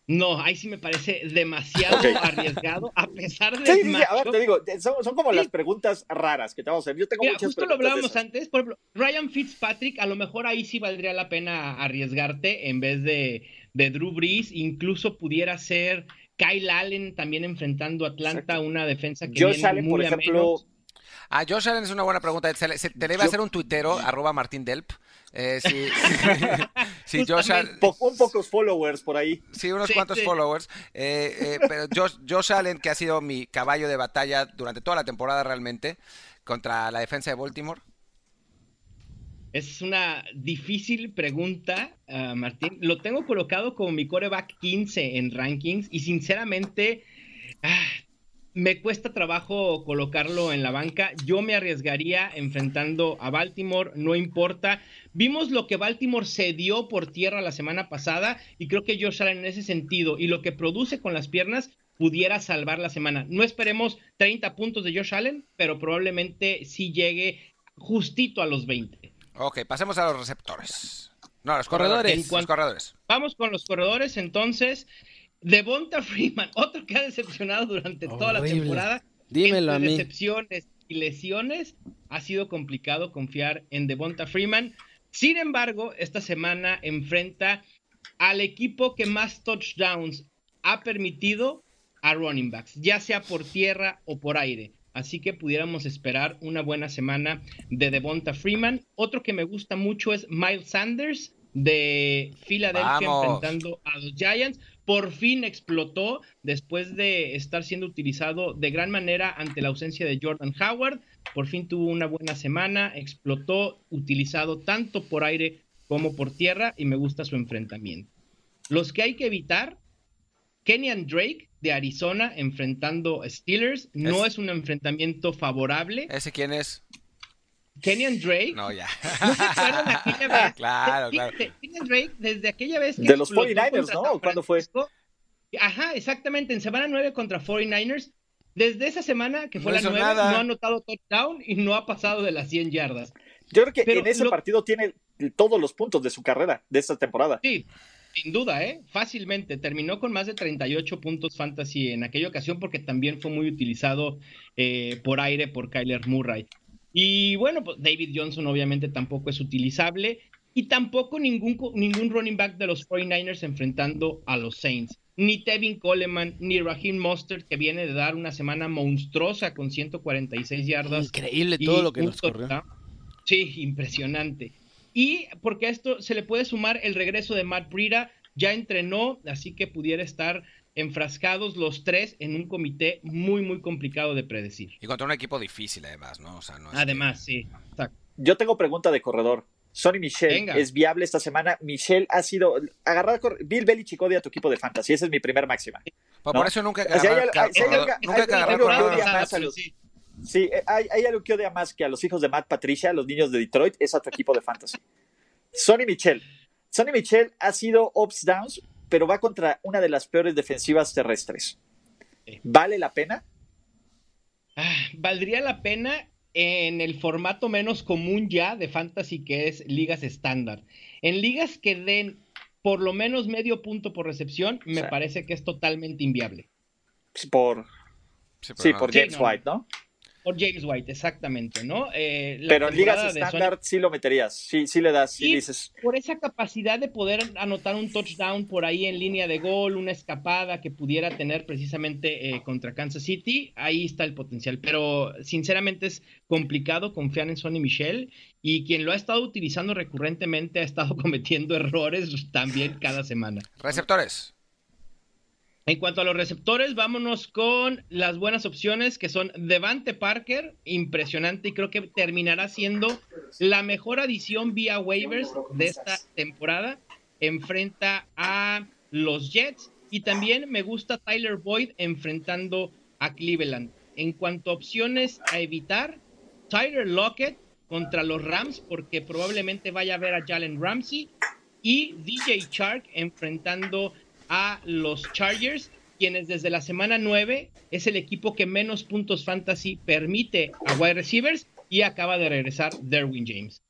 No, ahí sí me parece demasiado arriesgado, a pesar de. Sí, sí, a ver, te digo, son, como las preguntas raras que te vamos a hacer. Yo tengo muchas justo lo hablábamos antes, por ejemplo, Ryan Fitzpatrick, a lo mejor ahí sí valdría la pena arriesgarte en vez de, de Drew Brees, incluso pudiera ser Kyle Allen también enfrentando a Atlanta, una defensa que Josh Allen, por ejemplo, Ah, Josh Allen es una buena pregunta. te debe hacer un tuitero, arroba Martín Delp. Eh, sí, sí, Josh Allen, un pocos followers por ahí. Sí, unos cuantos followers. Eh, eh, pero Josh, Josh Allen, que ha sido mi caballo de batalla durante toda la temporada realmente, contra la defensa de Baltimore. Es una difícil pregunta, Martín. Lo tengo colocado como mi coreback 15 en rankings y sinceramente ah, me cuesta trabajo colocarlo en la banca. Yo me arriesgaría enfrentando a Baltimore, no importa. Vimos lo que Baltimore se dio por tierra la semana pasada y creo que Josh Allen en ese sentido y lo que produce con las piernas pudiera salvar la semana. No esperemos 30 puntos de Josh Allen, pero probablemente sí llegue justito a los 20. Ok, pasemos a los receptores. No, los corredores. Los corredores. Vamos con los corredores entonces. Devonta Freeman, otro que ha decepcionado durante toda la temporada. Dímelo a mí. Decepciones y lesiones, ha sido complicado confiar en Devonta Freeman. Sin embargo, esta semana enfrenta al equipo que más touchdowns ha permitido a running backs, ya sea por tierra o por aire. Así que pudiéramos esperar una buena semana de Devonta Freeman. Otro que me gusta mucho es Miles Sanders de Filadelfia enfrentando a los Giants por fin explotó después de estar siendo utilizado de gran manera ante la ausencia de Jordan Howard. Por fin tuvo una buena semana, explotó, utilizado tanto por aire como por tierra y me gusta su enfrentamiento. Los que hay que evitar, Kenyan Drake de Arizona enfrentando a Steelers, no es, un enfrentamiento favorable. ¿Ese quién es? Kenyan Drake. No, ya. ¿No se acuerdan de aquella vez? claro, claro. Kenyan Drake, desde aquella vez que De los explotó 49ers, contra ¿no? ¿Cuándo fue? Ajá, exactamente, en semana 9 contra 49ers. Desde esa semana, que fue No la hizo 9, nada. no ha anotado touchdown y no ha pasado de las 100 yardas. Yo creo que Pero en ese lo- partido tiene todos los puntos de su carrera, de esta temporada. Sí, sin duda, ¿eh? Fácilmente. Terminó con más de 38 puntos fantasy en aquella ocasión porque también fue muy utilizado eh, por aire por Kyler Murray. Y bueno, pues David Johnson obviamente tampoco es utilizable y tampoco ningún, ningún running back de los 49ers enfrentando a los Saints. Ni Tevin Coleman, ni Raheem Mostert, que viene de dar una semana monstruosa con 146 yardas. Increíble todo lo que nos corrió. Sí, impresionante. Y porque a esto se le puede sumar el regreso de Matt Breida, ya entrenó, así que pudiera estar enfrascados los tres en un comité muy, muy complicado de predecir. Y contra un equipo difícil, además, ¿no? O sea, no es Además, sí. exacto. Yo tengo pregunta de corredor. Sonny Michel Venga. es viable esta semana. Michel ha sido agarrar cor- Bill Belichick odia a tu equipo de fantasy. Esa es mi primer máxima. Pues ¿no? por eso nunca Sí, eh, hay, hay algo que odia más que a los hijos de Matt Patricia, a los niños de Detroit, es a tu equipo de fantasy. Sonny Michel. Sonny Michel ha sido ups downs, pero va contra una de las peores defensivas terrestres. ¿Vale la pena? Ah, valdría la pena en el formato menos común ya de fantasy que es ligas estándar. En ligas que den por lo menos medio punto por recepción, me sea, parece que es totalmente inviable. Por, Sí, por James no. White, ¿no? Por James White, exactamente, ¿no? Eh, la Pero en ligas estándar sí lo meterías. Sí, sí le das, sí Sí, dices. por esa capacidad de poder anotar un touchdown por ahí en línea de gol, una escapada que pudiera tener precisamente eh, contra Kansas City, ahí está el potencial. Pero sinceramente es complicado confiar en Sonny Michel y quien lo ha estado utilizando recurrentemente ha estado cometiendo errores también cada semana. Receptores. En cuanto a los receptores, vámonos con las buenas opciones que son Devante Parker, impresionante y creo que terminará siendo la mejor adición vía waivers de esta temporada. Enfrenta a los Jets y también me gusta Tyler Boyd enfrentando a Cleveland. En cuanto a opciones a evitar, Tyler Lockett contra los Rams porque probablemente vaya a ver a Jalen Ramsey y DJ Chark enfrentando a los Chargers, quienes desde la semana 9 es el equipo que menos puntos fantasy permite a wide receivers y acaba de regresar Derwin James.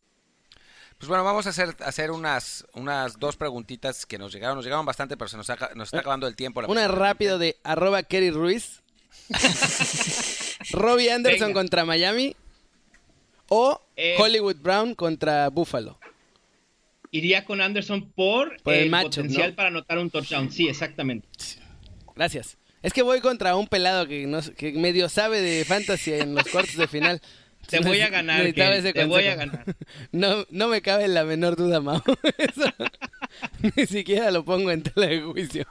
Pues bueno, vamos a hacer, hacer unas, unas dos preguntitas que nos llegaron. Nos llegaron bastante, pero se nos, aca- nos está acabando el tiempo. Una lamentablemente. rápido de arroba Kerry Ruiz. Robbie Anderson Venga. contra Miami. O Eh. Hollywood Brown contra Buffalo. Iría con Anderson por, Por el el, matchup, potencial ¿no? para anotar un touchdown. Sí, exactamente. Gracias. Es que voy contra un pelado que, no, que medio sabe de fantasy en los cuartos de final. Te voy a ganar, Ken, te voy a ganar. No, no me cabe la menor duda, Mau. Eso ni siquiera lo pongo en tela de juicio.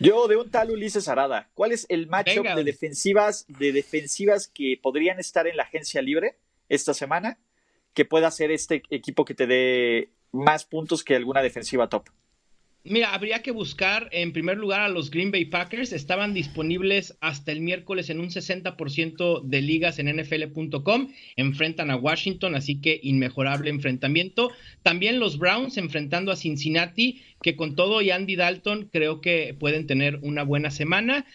Yo de un tal Ulises Arada, ¿cuál es el matchup Venga. de defensivas, de defensivas que podrían estar en la agencia libre esta semana que pueda ser este equipo que te dé más puntos que alguna defensiva top? Mira, habría que buscar en primer lugar a los Green Bay Packers. Estaban disponibles hasta el miércoles en un 60% de ligas en NFL.com. Enfrentan a Washington, así que inmejorable enfrentamiento. También los Browns enfrentando a Cincinnati, que con todo y Andy Dalton creo que pueden tener una buena semana.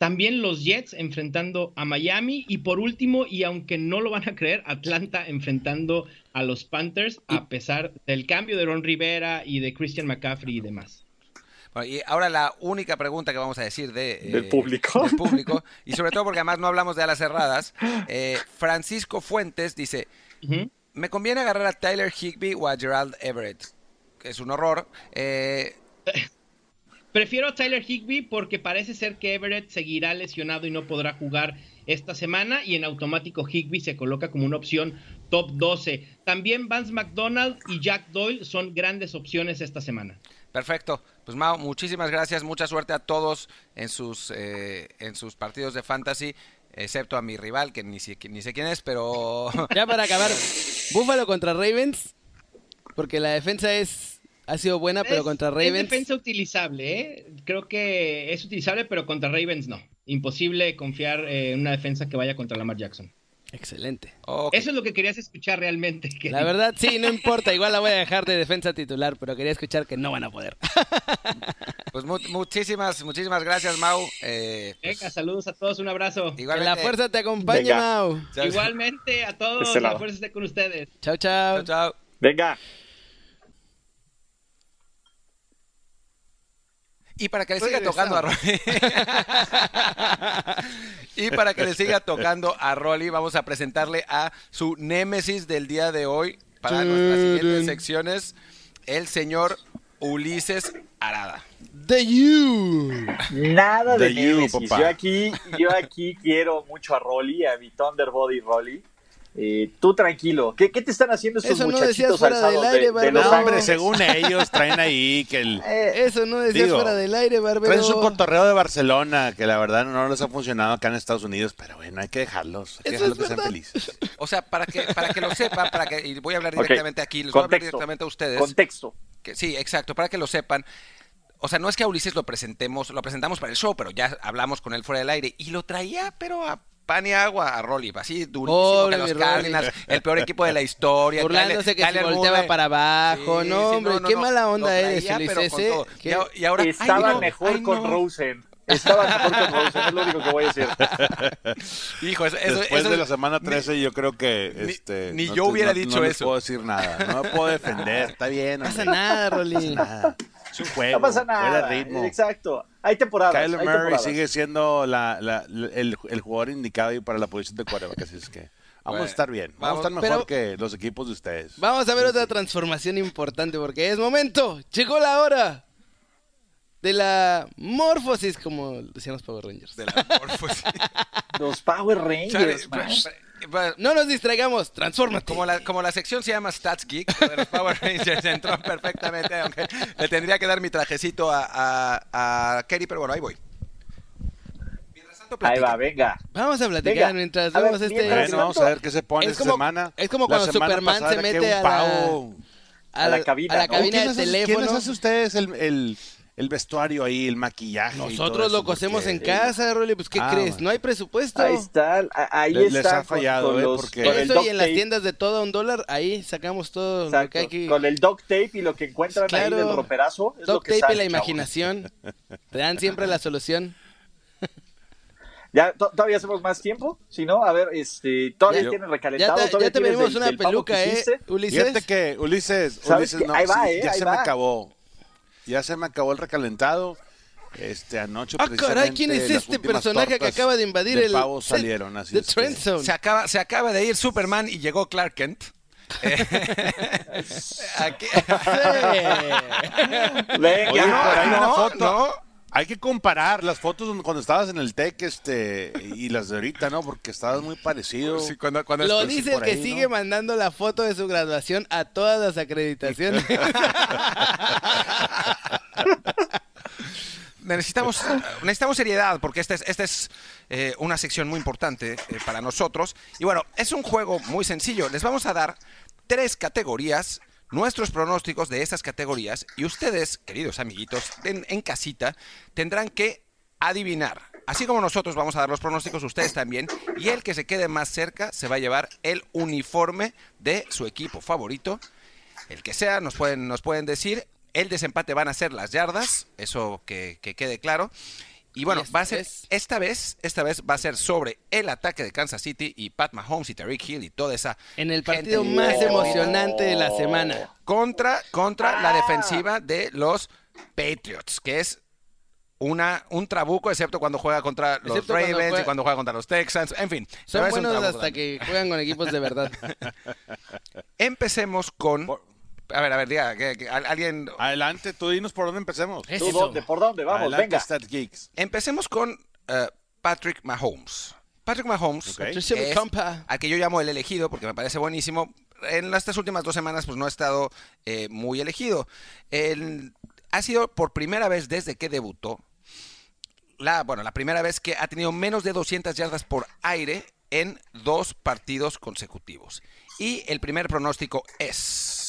También los Jets enfrentando a Miami. Y por último, y aunque no lo van a creer, Atlanta enfrentando a los Panthers, a pesar del cambio de Ron Rivera y de Christian McCaffrey y demás. Bueno, y ahora la única pregunta que vamos a decir de, eh, Del público. del público, y sobre todo porque además no hablamos de alas cerradas, eh, Francisco Fuentes dice. ¿me conviene agarrar a Tyler Higby o a Gerald Everett? Que es un horror. Eh, Prefiero a Tyler Higby porque parece ser que Everett seguirá lesionado y no podrá jugar esta semana y en automático Higby se coloca como una opción top 12. También Vance McDonald y Jack Doyle son grandes opciones esta semana. Perfecto. Pues Mao, muchísimas gracias. Mucha suerte a todos en sus, eh, en sus partidos de fantasy, excepto a mi rival, que ni, ni sé quién es, pero... Ya para acabar, Búfalo contra Ravens, porque la defensa es ha sido buena, pero Es- contra Es Ravens defensa utilizable, ¿eh? Creo que es utilizable, pero contra Ravens no. Imposible confiar eh, en una defensa que vaya contra Lamar Jackson. excelente. Eso es lo que querías escuchar realmente. que- La verdad, sí, no importa, igual la voy a dejar de defensa titular, pero quería escuchar que no van a poder. Pues mu- muchísimas, muchísimas gracias, Mau. Eh, pues, Venga, saludos a todos, un abrazo. Que igualmente. la fuerza te acompañe, Venga. Mau. Igualmente a todos, Este la fuerza esté con ustedes. Chao, chao. chao, chao. Venga. Y para que le siga tocando a Rolly. y para que le siga tocando a Rolly, vamos a presentarle a su némesis del día de hoy para nuestras siguientes secciones, el señor Ulises Arada. The You. Nada de The you, Némesis. papá. Yo aquí, yo aquí quiero mucho a Rolly, a mi Thunderbody Rolly. Eh, tú tranquilo. ¿Qué, qué te están haciendo estos Eso no decías muchachitos fuera alzados del aire, de, de Barbero. Los No, según ellos traen ahí que el... Eh, Eso no decías Digo, fuera del aire, Barbero. Traen su cotorreo de Barcelona, que la verdad no les ha funcionado acá en Estados Unidos, pero bueno, hay que dejarlos, hay que dejarlos es que sean felices. O sea, para que, para que lo sepan, para que, y voy a hablar directamente aquí, les voy a hablar directamente a ustedes. contexto. Que, sí, exacto, para que lo sepan. O sea, no es que a Ulises lo presentemos, lo presentamos para el show, pero ya hablamos con él fuera del aire y lo traía, pero a pan y agua a Rolly, así durísimo Pobre que los. Cardinals, el peor equipo de la historia. Burlándose que se volteaba para abajo. Sí, no, sí, hombre, qué mala onda eres, Y, ahora, ay, Estaba no, mejor ay, con no. Rosen. Estaba mejor con Rosen, es lo único que voy a decir. Hijo, eso, eso- Después eso- de la semana 13 yo creo que... ni- este, ni no yo hubiera no- dicho no eso. puedo decir nada, no me puedo defender, está bien. No pasa nada, Rolly. Nada. Es un juego, No pasa nada. ritmo. Exacto. Hay temporadas. Kyler hay Murray temporadas. sigue siendo la, la- la- el, el jugador indicado para la posición de quarterback, así es que vamos Bueno, a estar bien, vamos, vamos- a estar mejor pero- que los equipos de ustedes. Vamos a ver otra transformación importante porque es momento. Llegó la hora de la morfosis, como decían los Power Rangers. de la morfosis. Los Power Chale, Rangers. No nos distraigamos, transfórmate. Como la, como la sección se llama Stats Geek, de los Power Rangers entró perfectamente, aunque le tendría que dar mi trajecito a, a, a Kerry, pero bueno, ahí voy. Mientras tanto, Ahí va, venga. Vamos a platicar Venga, mientras a ver, vemos este. mientras Bueno, vamos a ver qué se pone Es esta como- semana. es como cuando Superman se mete a la- a la cabina, a la cabina ¿Quién de teléfono. ¿Quién les hace ustedes el, el, el vestuario ahí, el maquillaje? y todo Nosotros eso? lo cosemos Porque en casa, Rolly. Pues, ¿qué Ah, crees? ¿No hay presupuesto? Ahí está, ahí Le- está. les ha con- fallado, con ¿eh? los- Porque- con el Eso y en las tiendas de todo a un dólar, ahí sacamos todo lo que hay que... Con el duct tape y lo que encuentran Claro. ahí del roperazo. Es lo Duct que tape y la chavos. imaginación. Te dan siempre la solución. ¿Ya to- todavía hacemos más tiempo? Si no, a ver, este, todavía Ya- tiene Ya recalentado. todavía ya te venimos una del peluca, ¿eh. Ulises? Fíjate que Ulises, ¿Sabes Ulises no, Ahí va, sí, ¿eh? ya Ahí se va. me acabó. Ya se me acabó el recalentado. Este, anoche Ah, caray, ¿quién es este personaje que acaba de invadir de el pavo salieron, así Trend Zone? Se acaba, se acaba de ir Superman y llegó Clark Kent. Eh, aquí- Venga, Oye, no, por ahí una foto. no. Hay que comparar las fotos cuando estabas en el TEC este, y las de ahorita, ¿no? Porque estabas muy parecido. Sí, cuando, cuando Lo dice el que ahí, sigue ¿no? mandando la foto de su graduación a todas las acreditaciones. necesitamos, necesitamos seriedad porque esta es, esta es eh, una sección muy importante eh, para nosotros. Y bueno, es un juego muy sencillo. Les vamos a dar tres categorías, nuestros pronósticos de esas categorías y ustedes, queridos amiguitos, en, casita, tendrán que adivinar. Así como nosotros vamos a dar los pronósticos, ustedes también. Y el que se quede más cerca se va a llevar el uniforme de su equipo favorito. El que sea, nos pueden, nos pueden decir. El desempate van a ser las yardas, eso que quede claro. Y bueno, Y va a ser, vez- esta vez, esta vez va a ser sobre el ataque de Kansas City y Pat Mahomes y Tariq Hill y toda esa en el gente partido más emocionante de la semana. contra, contra la Ah. defensiva de los Patriots, que es una, un trabuco, excepto cuando juega contra los Excepto cuando Ravens juega- y cuando juega contra los Texans, en fin. Son buenos hasta también. que juegan con equipos de verdad. Empecemos con... A ver, a ver, diga, que- que al- alguien... Adelante, tú dinos por dónde empecemos. Es ¿Tú eso. dónde? ¿Por dónde? Vamos, Adelante, venga. Stat Geeks. Empecemos con eh, Patrick Mahomes. Patrick Mahomes, Ok. Patricia es al que yo llamo el elegido porque me parece buenísimo. En estas últimas dos semanas pues no ha estado eh, muy elegido. El- ha sido por primera vez desde que debutó, la, bueno, la primera vez que ha tenido menos de 200 yardas por aire en dos partidos consecutivos. Y el primer pronóstico es...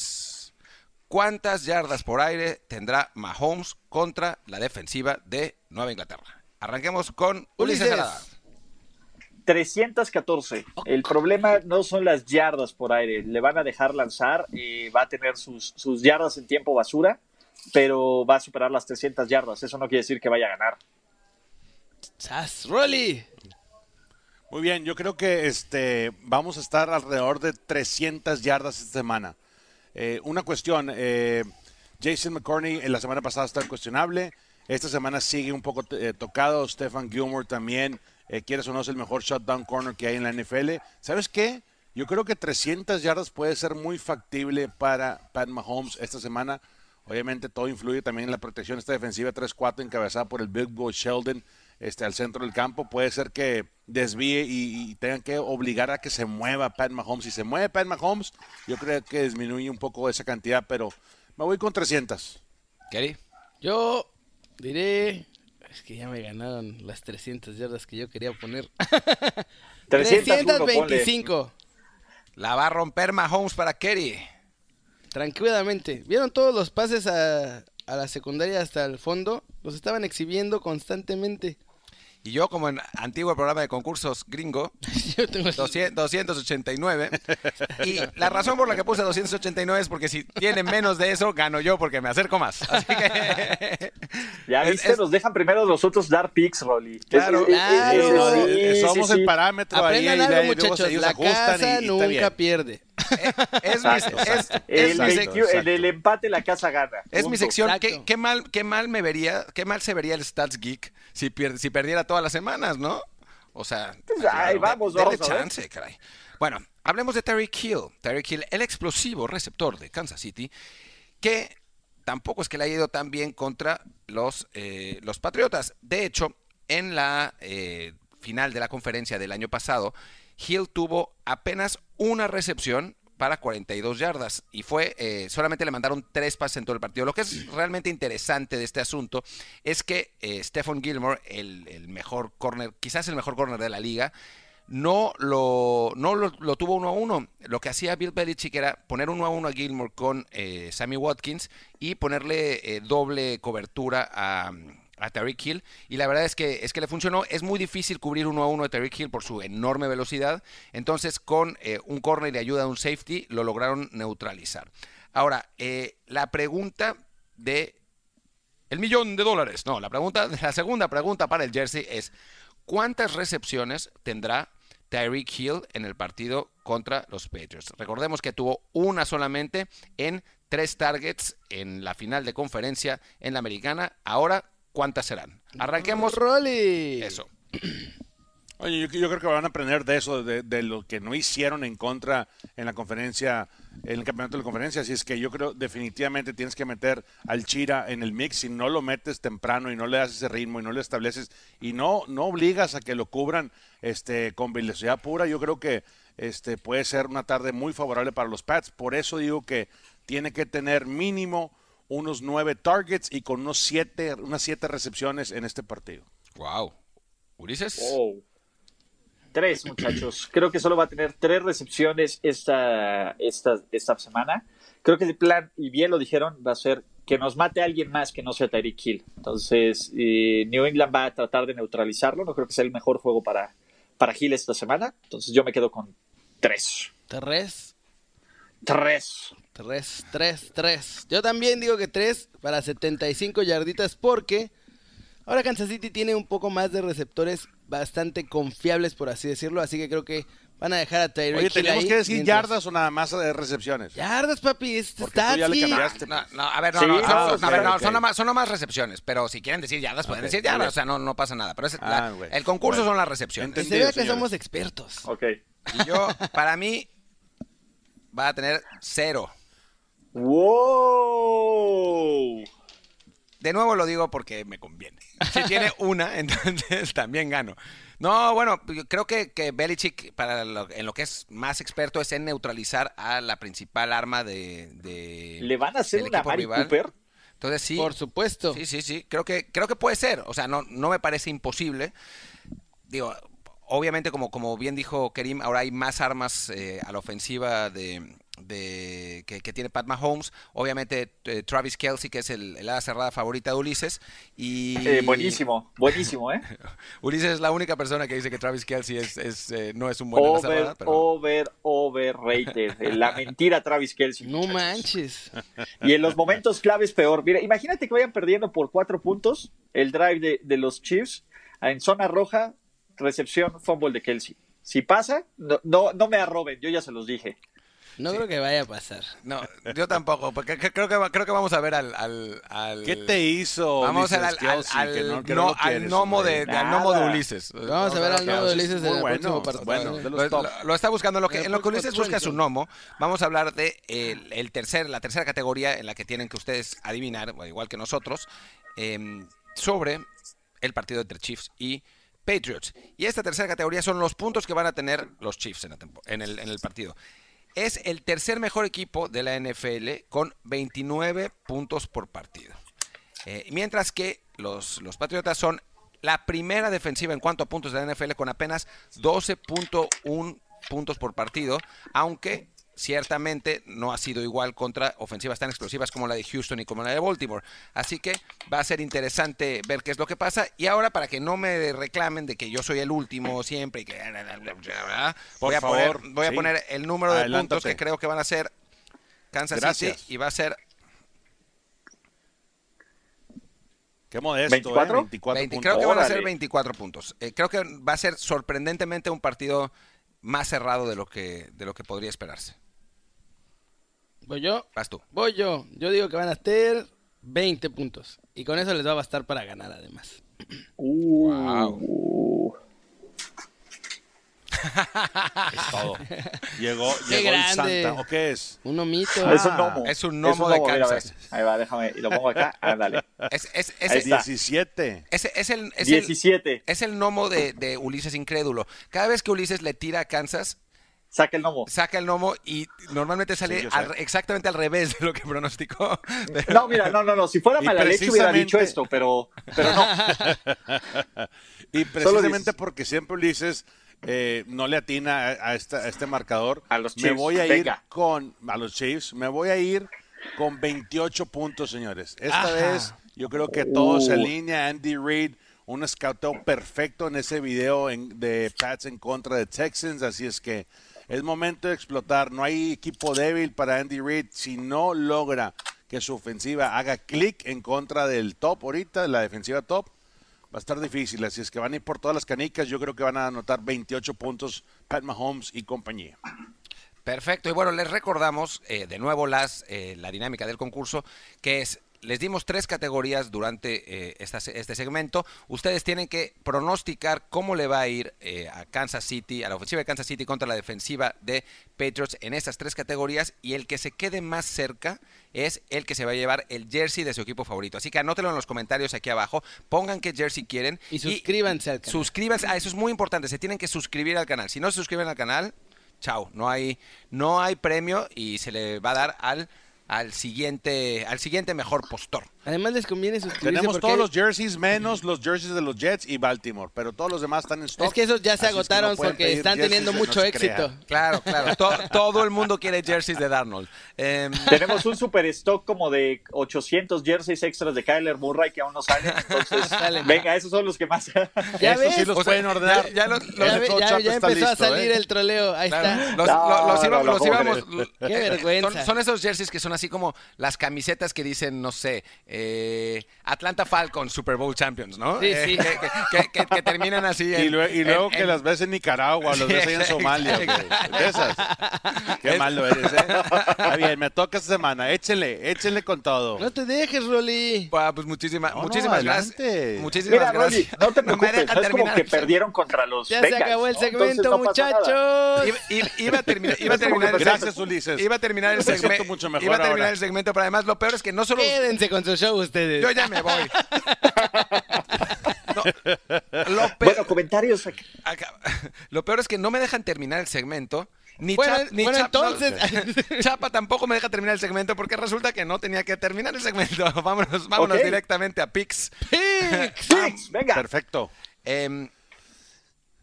¿Cuántas yardas por aire tendrá Mahomes contra la defensiva de Nueva Inglaterra? Arranquemos con Ulises. Salada. 314. El problema no son las yardas por aire. Le van a dejar lanzar, eh, va a tener sus, sus yardas en tiempo basura, pero va a superar las 300 yardas. Eso no quiere decir que vaya a ganar. ¡Sas! ¡Rolly! Muy bien, yo creo que este vamos a estar alrededor de 300 yardas esta semana. Eh, una cuestión, eh, Jason McCorney en la semana pasada está cuestionable, esta semana sigue un poco eh, tocado, Stefan Gilmore también, quieres o no es el mejor shutdown corner que hay en la NFL. ¿Sabes qué? Yo creo que 300 yardas puede ser muy factible para Pat Mahomes esta semana. Obviamente todo influye también en la protección esta defensiva 3-4 encabezada por el Big Boy Sheldon este, al centro del campo. Puede ser que desvíe y, y tengan que obligar a que se mueva Pat Mahomes. Si se mueve Pat Mahomes, yo creo que disminuye un poco esa cantidad, pero me voy con 300. Kerry. Yo diré... Es que ya me ganaron las 300 yardas que yo quería poner. 301, ponle. 325. La va a romper Mahomes para Kerry. Tranquilamente. ¿Vieron todos los pases a, a la secundaria hasta el fondo? Los estaban exhibiendo constantemente. Y yo, como en antiguo programa de concursos gringo, Yo tengo 200 289. Y la razón por la que puse 289 es porque si tienen menos de eso, gano yo porque me acerco más. Así que. Ya viste, es- nos dejan primero nosotros dar picks, Rolly. Claro. Es- es- es- Claro. es- No, sí, sí, Somos sí. el parámetro Aprendan ahí y algo, luego muchachos. ellos La ajustan y- casa y nunca pierde. Es mi, Exacto, es- mi en el empate la casa gana. es mi Punto. sección. ¿Qué, qué mal, ¿Qué mal me vería? ¿Qué mal se vería el Stats Geek si, pier- si perdiera todas las semanas, no? O sea. Pues, ahí vamos, denle vamos chance, caray. Bueno, hablemos de Terry Hill. Terry Hill, el explosivo receptor de Kansas City, que tampoco es que le haya ido tan bien contra los, eh, los Patriotas. De hecho, en la eh, final de la conferencia del año pasado, Hill tuvo apenas una recepción para 42 yardas y fue eh, solamente le mandaron tres pases en todo el partido. Lo que es realmente interesante de este asunto es que eh, Stephen Gilmore, el, mejor corner, quizás el mejor corner de la liga, no lo, no lo, lo tuvo uno a uno. Lo que hacía Bill Belichick era poner uno a uno a Gilmore con eh, Sammy Watkins y ponerle eh, doble cobertura a, a Tyreek Hill. Y la verdad es que, es que le funcionó. Es muy difícil cubrir uno a uno a Tyreek Hill por su enorme velocidad. Entonces, con eh, un corner y ayuda de un safety, lo lograron neutralizar. Ahora, eh, la pregunta de el millón de dólares. No, la pregunta, la segunda pregunta para el Jersey es ¿cuántas recepciones tendrá Tyreek Hill en el partido contra los Patriots? Recordemos que tuvo una solamente en tres targets en la final de conferencia en la americana. Ahora, ¿cuántas serán? Arranquemos Rolly. eso. Oye, yo, yo creo que van a aprender de eso, de, de lo que no hicieron en contra en la conferencia, en el campeonato de la conferencia. Así es que yo creo definitivamente tienes que meter al Chira en el mix. Si no lo metes temprano y no le das ese ritmo y no le estableces y no, no obligas a que lo cubran este, con velocidad pura, yo creo que este, puede ser una tarde muy favorable para los Pats. Por eso digo que tiene que tener mínimo unos nueve targets y con unos siete, unas siete recepciones en este partido. Wow. Ulises. Oh. Tres, muchachos. Creo que solo va a tener tres recepciones esta, esta, esta semana. Creo que el plan, y bien lo dijeron, va a ser que nos mate a alguien más que no sea Tyreek Hill. Entonces, eh, New England va a tratar de neutralizarlo. No creo que sea el mejor juego para, para Hill esta semana. Entonces, yo me quedo con tres. Tres. Tres. Tres, tres, tres. Yo también digo que tres para 75 yarditas porque ahora Kansas City tiene un poco más de receptores bastante confiables, por así decirlo. Así que creo que van a dejar a Tyreek Oye, ¿tenemos ahí que decir mientras- yardas o nada más eh, recepciones? Yardas, papi. Es Porque tú ya le Statsky. cambiaste. No, no, a ver, no, Sí, no, no, son, a ver, no, son nomás, son nomás recepciones, pero si quieren decir yardas, pueden decir yardas, o sea, no, no pasa nada. Pero es la- Ah, el concurso Bueno. son las recepciones. Se vea que señores. somos expertos. Ok. Y yo, para mí, va a tener cero. ¡Wow! de nuevo lo digo porque me conviene. Si tiene una, entonces también gano. No, bueno, yo creo que, que Belichick, para lo- en lo que es más experto, es en neutralizar a la principal arma de. de ¿Le van a hacer una equipo Mari rival. Cooper? Entonces sí. Por supuesto. Sí, sí, sí. Creo que, creo que puede ser. O sea, no, no me parece imposible. Digo, obviamente, como, como bien dijo Kerim, ahora hay más armas eh, a la ofensiva de, de- que, que tiene Pat Mahomes. Obviamente, eh, Travis Kelsey, que es el, el ala cerrada favorita de Ulises. Y Eh, buenísimo, buenísimo, ¿eh? Ulises es la única persona que dice que Travis Kelsey es, es, eh, no es un buen ala Over, cerrada. Pero... over, overrated. Eh, La mentira Travis Kelsey. No manches. Y en los momentos claves peor. Mira, imagínate que vayan perdiendo por cuatro puntos el drive de, de los Chiefs en zona roja, recepción, fumble de Kelsey. Si pasa, no, no, no me arroben, yo ya se los dije. No creo que vaya a pasar. No, yo tampoco, porque cre- creo que, va- creo que vamos a ver al... al, al- ¿Qué te hizo? Vamos Ulises al, al, al- no- que no- no al quieres, gnomo de, al gnomo de. Ulises. Vamos a ver al nuevo de Ulises en muy el bueno, próximo partido. bueno, de los Lo, top. lo- lo está buscando en lo que, En lo que Ulises busca su gnomo. Vamos a hablar de el, el tercer, la tercera categoría en la que tienen que ustedes adivinar, bueno, igual que nosotros, em, sobre el partido entre Chiefs y Patriots. Y esta tercera categoría son los puntos que van a tener los Chiefs en, la tempo- en el, en el partido. Es el tercer mejor equipo de la NFL con 29 puntos por partido. Eh, mientras que los, los Patriotas son la primera defensiva en cuanto a puntos de la NFL con apenas 12.1 puntos por partido, aunque ciertamente no ha sido igual contra ofensivas tan explosivas como la de Houston y como la de Baltimore. Así que va a ser interesante ver qué es lo que pasa. Y ahora, para que no me reclamen de que yo soy el último siempre y que... Por voy a, favor, poner, voy a poner el número de Adelántate. puntos que creo que van a ser Kansas Gracias. City y va a ser Qué modesto, ¿eh? 24? 24 20, puntos. creo que van a ser Órale. 24 puntos. Eh, creo que va a ser sorprendentemente un partido más cerrado de lo que, de lo que podría esperarse. Voy yo. Vas tú. Voy yo. Yo digo que van a ser 20 puntos. Y con eso les va a bastar para ganar además. Uh, Es todo. Llegó, llegó el. Santa. ¿O qué es? Un omito. es un Ah, gnomo. es un gnomo de mira. Kansas. Ahí va, déjame, y lo pongo acá. Ándale. Es, es, es, Ahí es, está. 17. es- es el, es, el, 17. es el gnomo de, de Ulises Incrédulo. Cada vez que Ulises le tira a Kansas, Saca el gnomo. saca el gnomo y normalmente sale Sí, al- exactamente al revés de lo que pronosticó. Pero- No, mira, no, no, no. Si fuera mala leche hubiera dicho precisamente- esto, pero, pero no. Y precisamente dices- porque siempre Ulises eh, no le atina a, a esta- a este marcador, A los me Chiefs, voy a ir venga. con a los Chiefs, me voy a ir con 28 puntos, señores. Esta Ajá. vez yo creo que todo se Uh. alinea. Andy Reid, un scouteo perfecto en ese video en- de Pats en contra de Texans, así es que es momento de explotar. No hay equipo débil para Andy Reid si no logra que su ofensiva haga clic en contra del top ahorita, la defensiva top. Va a estar difícil, así es que van a ir por todas las canicas. Yo creo que van a anotar 28 puntos Pat Mahomes y compañía. Perfecto, y bueno, les recordamos eh, de nuevo las, eh, la dinámica del concurso, que es, les dimos tres categorías durante eh, esta este segmento. Ustedes tienen que pronosticar cómo le va a ir eh, a Kansas City, a la ofensiva de Kansas City contra la defensiva de Patriots en estas tres categorías, y el que se quede más cerca es el que se va a llevar el jersey de su equipo favorito. Así que anótenlo en los comentarios aquí abajo, pongan qué jersey quieren. Y suscríbanse al canal. Suscríbanse, ah, eso es muy importante, se tienen que suscribir al canal. Si no se suscriben al canal, chao, no hay, no hay premio y se le va a dar al, al siguiente, al siguiente mejor postor. Además les conviene suscribirse Tenemos porque todos los jerseys menos los jerseys de los Jets y Baltimore, pero todos los demás están en stock. es que esos ya se así es que no agotaron porque están teniendo mucho éxito. crean. Claro, claro, to- todo el mundo quiere jerseys de Darnold. Em, Tenemos un super stock como de 800 jerseys extras de Kyler Murray que aún no salen. Entonces, venga, esos son los que más. ¿Ya Estos ves? sí los O sea, pueden ordenar. ya- ya los- Ya, los- ve- Photoshop ya- ya está empezó a salir ¿eh? el troleo. Ahí Claro, está. Los, No, lo- los íbamos-. Qué vergüenza. Son, son esos jerseys que son así como las camisetas que dicen, no sé, eh, Atlanta Falcons Super Bowl Champions, ¿no? Sí, Eh, sí. Que, que- que- que terminan así. Y, en- lue- y luego en- que en- las ves en Nicaragua, los ves ahí en Somalia. De esas. Qué malo eres, ¿eh? Está bien, me toca esta semana. Échenle, échenle con todo. No te dejes, Rolly. Ah, pues muchísimas, No, no, muchísimas gracias. adelante. Muchísimas Mira, Rolly, gracias. no te me preocupes. dejan No es como que perdieron contra los Ya se Bengals, acabó el ¿no? Segmento, no muchachos. Iba, iba- iba a terminar, iba a Es terminar Gracias, Ulises. Iba a terminar el segmento. mucho mejor Iba a terminar ahora. el segmento, pero además lo peor es que no solo Quédense con sus show ustedes. Yo ya me voy. No, lo, peor, Bueno, comentarios. aquí. acá- lo peor es que no me dejan terminar el segmento. Ni, Bueno, Chap- ni bueno, Chap- no, entonces- Chapa tampoco me deja terminar el segmento porque resulta que no tenía que terminar el segmento. Vámonos, vámonos directamente a Pix. Six, venga. Perfecto. Em,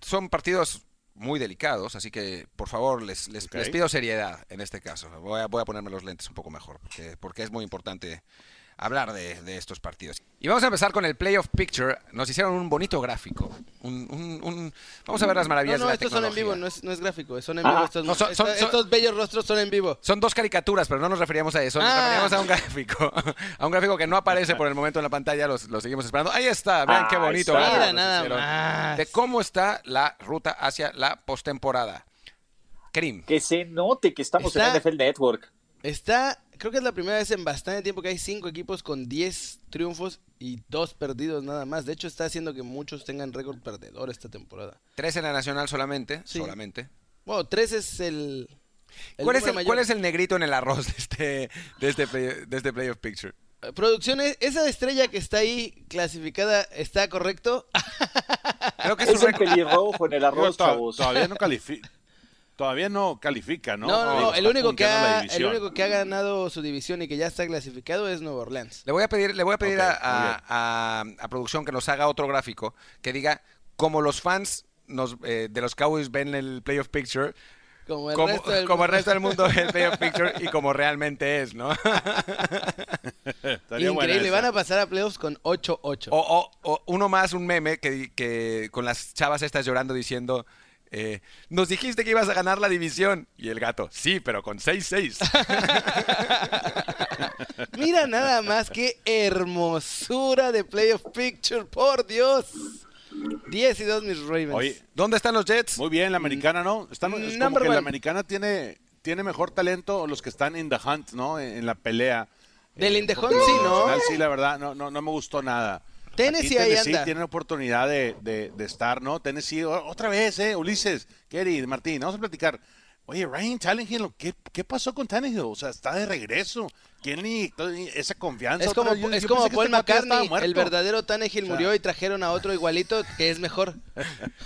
son partidos muy delicados, así que por favor les, les pido seriedad en este caso. Voy a, voy a ponerme los lentes un poco mejor, porque, porque es muy importante hablar de, de estos partidos. Y vamos a empezar con el Playoff Picture. Nos hicieron un bonito gráfico. Un, un- un- Vamos a ver las maravillas no, de la estos son en tecnología. vivo, no es, no es gráfico, son en Ah, vivo. Estos, no, son- son- estos- son- estos bellos rostros son en vivo. Son dos caricaturas, pero no nos referíamos a eso. Nos Ah. referíamos a un gráfico. A un gráfico que no aparece por el momento en la pantalla. Los, los seguimos esperando. Ahí está. Vean qué Ahí bonito. Mira nada más. De cómo está la ruta hacia la postemporada. Krim. Que se note que estamos Está- en NFL Network. Está, creo que es la primera vez en bastante tiempo que hay cinco equipos con 10 triunfos y dos perdidos nada más. De hecho, está haciendo que muchos tengan récord perdedor esta temporada. Tres en la nacional solamente. Sí. Solamente. Bueno, tres es el. el ¿Cuál, es el, mayor. ¿Cuál es el negrito en el arroz de este, de este, play- de este playoff picture? Eh, Producciones, esa estrella que está ahí clasificada, ¿está correcto? Creo que es Es un el pelirrojo en el arroz, chavos. Todavía no califica. Todavía no califica, ¿no? No, no, no. El único, que ha, el división. único que ha ganado su división y que ya está clasificado es Nueva Orleans. Le voy a pedir, le voy a, pedir a, muy bien. a- a- a producción que nos haga otro gráfico que diga cómo los fans nos, eh, de los Cowboys ven el playoff picture, Como el como, resto del como el mundo. resto del mundo el playoff picture y como realmente es, ¿no? Increíble, van a pasar a playoffs con 8-8. O, o- o uno más, un meme que, que con las chavas estas llorando diciendo, eh, nos dijiste que ibas a ganar la división. Y el gato, sí, pero con 6-6. Mira nada más qué hermosura de playoff picture, por Dios. 10 y 2 mis Ravens. Oye, ¿Dónde están los Jets? muy bien, la americana, ¿no? Están, es como que one. la americana tiene, tiene mejor talento los que están in the hunt, ¿no? En, en la pelea. Del in the hunt, sí, en ¿no? Sí, la verdad, no, no, no me gustó nada. Tennessee ahí Tennessee anda. tiene oportunidad de, de- de estar, ¿no? Tennessee, otra vez, ¿eh? Ulises, Kerry, Martín, vamos a platicar. Oye, Ryan Tannehill, ¿qué, ¿qué pasó con Tannehill? O sea, está de regreso. ¿Quién le inyectó esa confianza? Es como? Yo- es yo como Paul este McCartney, el verdadero Tannehill O sea. murió y trajeron a otro igualito que es mejor.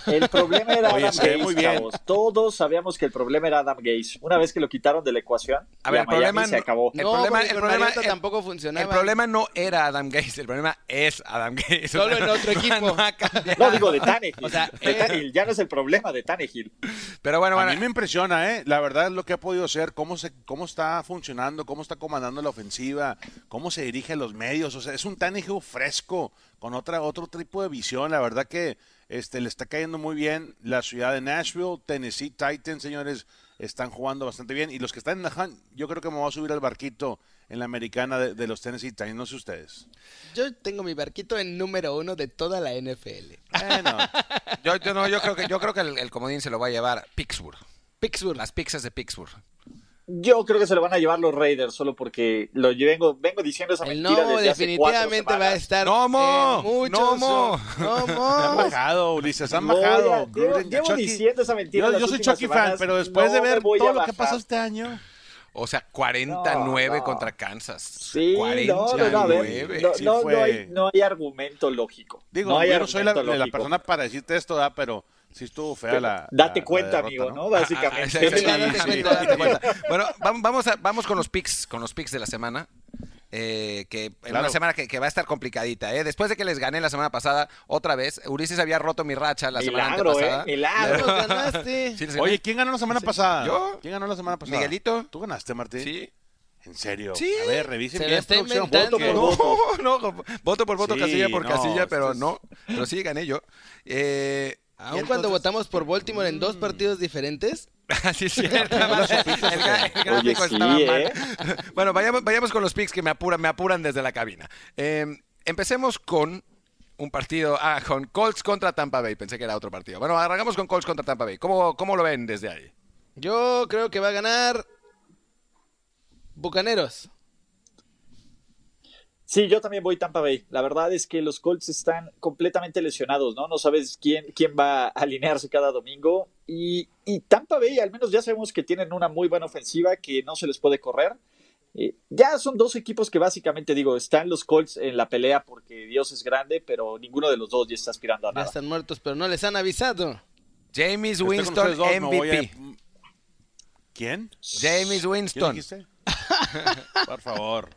El problema era Oye, Adam Gaze, muy bien. chavos. Todos sabíamos que el problema era Adam Gaze. Una vez que lo quitaron de la ecuación, A ver, el problema se no- acabó. El no, problema- el problema- el- tampoco funcionaba. El problema no era Adam Gaze, el problema es Adam Gaze. Solo en otro equipo. No. No, digo de Tannehill. O sea, de eh, Tannehill. Ya no es el problema de Tannehill. Pero bueno, A bueno. mí me impresiona, ¿eh? La verdad, lo que ha podido hacer, cómo, se, cómo está funcionando, cómo está comandando la ofensiva, cómo se dirige a los medios. O sea, es un Tannehill fresco, con otra, otro tipo de visión. La verdad que este, le está cayendo muy bien la ciudad de Nashville, Tennessee Titans, señores, están jugando bastante bien. Y los que están en la hunt, yo creo que me voy a subir al barquito en la americana de, de los Tennessee Titans, no sé ustedes. Yo tengo mi barquito en número uno de toda la NFL. Bueno, Yo, yo no, yo creo que, yo creo que el, el comodín se lo va a llevar Pittsburgh. Pittsburgh. Las pizzas de Pittsburgh. Yo creo que se lo van a llevar los Raiders solo porque lo vengo, vengo diciendo esa mentira Nomo desde hace cuatro definitivamente va a estar ¡Nomo! en ¡Nomo! ¡Nomo! han bajado, Ulises, han Voy a- bajado. llevo, llevo Chucky. diciendo esa mentira. Yo, yo soy Chucky fan, semanas. pero después No de ver todo lo que pasó este año. O sea, 49 No, no. contra Kansas. Sí, no, no, no, a ver, 49. no, sí no, no hay, no hay argumento lógico. Digo, no hay yo no soy la, la persona para decirte esto, ¿verdad? pero sí estuvo fea la. Date la- cuenta, la derrota, amigo, ¿no? ¿no? Básicamente. Ah, ah. Bueno, vam- vamos, a- vamos con los picks, con los picks de la semana. eh, que en Claro. una semana que, que va a estar complicadita, ¿eh? Después de que les gané la semana pasada, otra vez, Ulises había roto mi racha la semana Milagro, antepasada. eh, milagro. Ganaste. Sí. Oye, ¿quién ganó la semana pasada? ¿Yo? ¿Quién ganó la semana pasada? Miguelito. ¿Tú ganaste, Martín? Sí. ¿En serio? Sí. A ver, revisen Se bien. está producción. inventando. Porque- No, no, voto por voto, Sí, casilla por no, casilla, pero no. Pero sí, gané yo. Eh, Aun cuando entonces- votamos por Baltimore en dos partidos diferentes, Así es cierto. el, gráfico Oye, sí, estaba mal. ¿eh? Bueno, vayamos, vayamos con los picks que me apuran, me apuran desde la cabina. Eh, empecemos con un partido, ah, con Colts contra Tampa Bay. Pensé que era otro partido. Bueno, arrancamos con Colts contra Tampa Bay. ¿Cómo, cómo lo ven desde ahí? yo creo que va a ganar Bucaneros. Sí, yo también voy Tampa Bay. La verdad es que los Colts están completamente lesionados, ¿no? No sabes quién, quién va a alinearse cada domingo. Y, y Tampa Bay, al menos ya sabemos que tienen una muy buena ofensiva, que no se les puede correr. Eh, ya son dos equipos que básicamente digo, están los Colts en la pelea porque Dios es grande, pero ninguno de los dos ya está aspirando a Ya nada. están muertos, pero no les han avisado. James Winston dos, a- MVP. ¿Quién? James ¿Quién Winston. Por favor.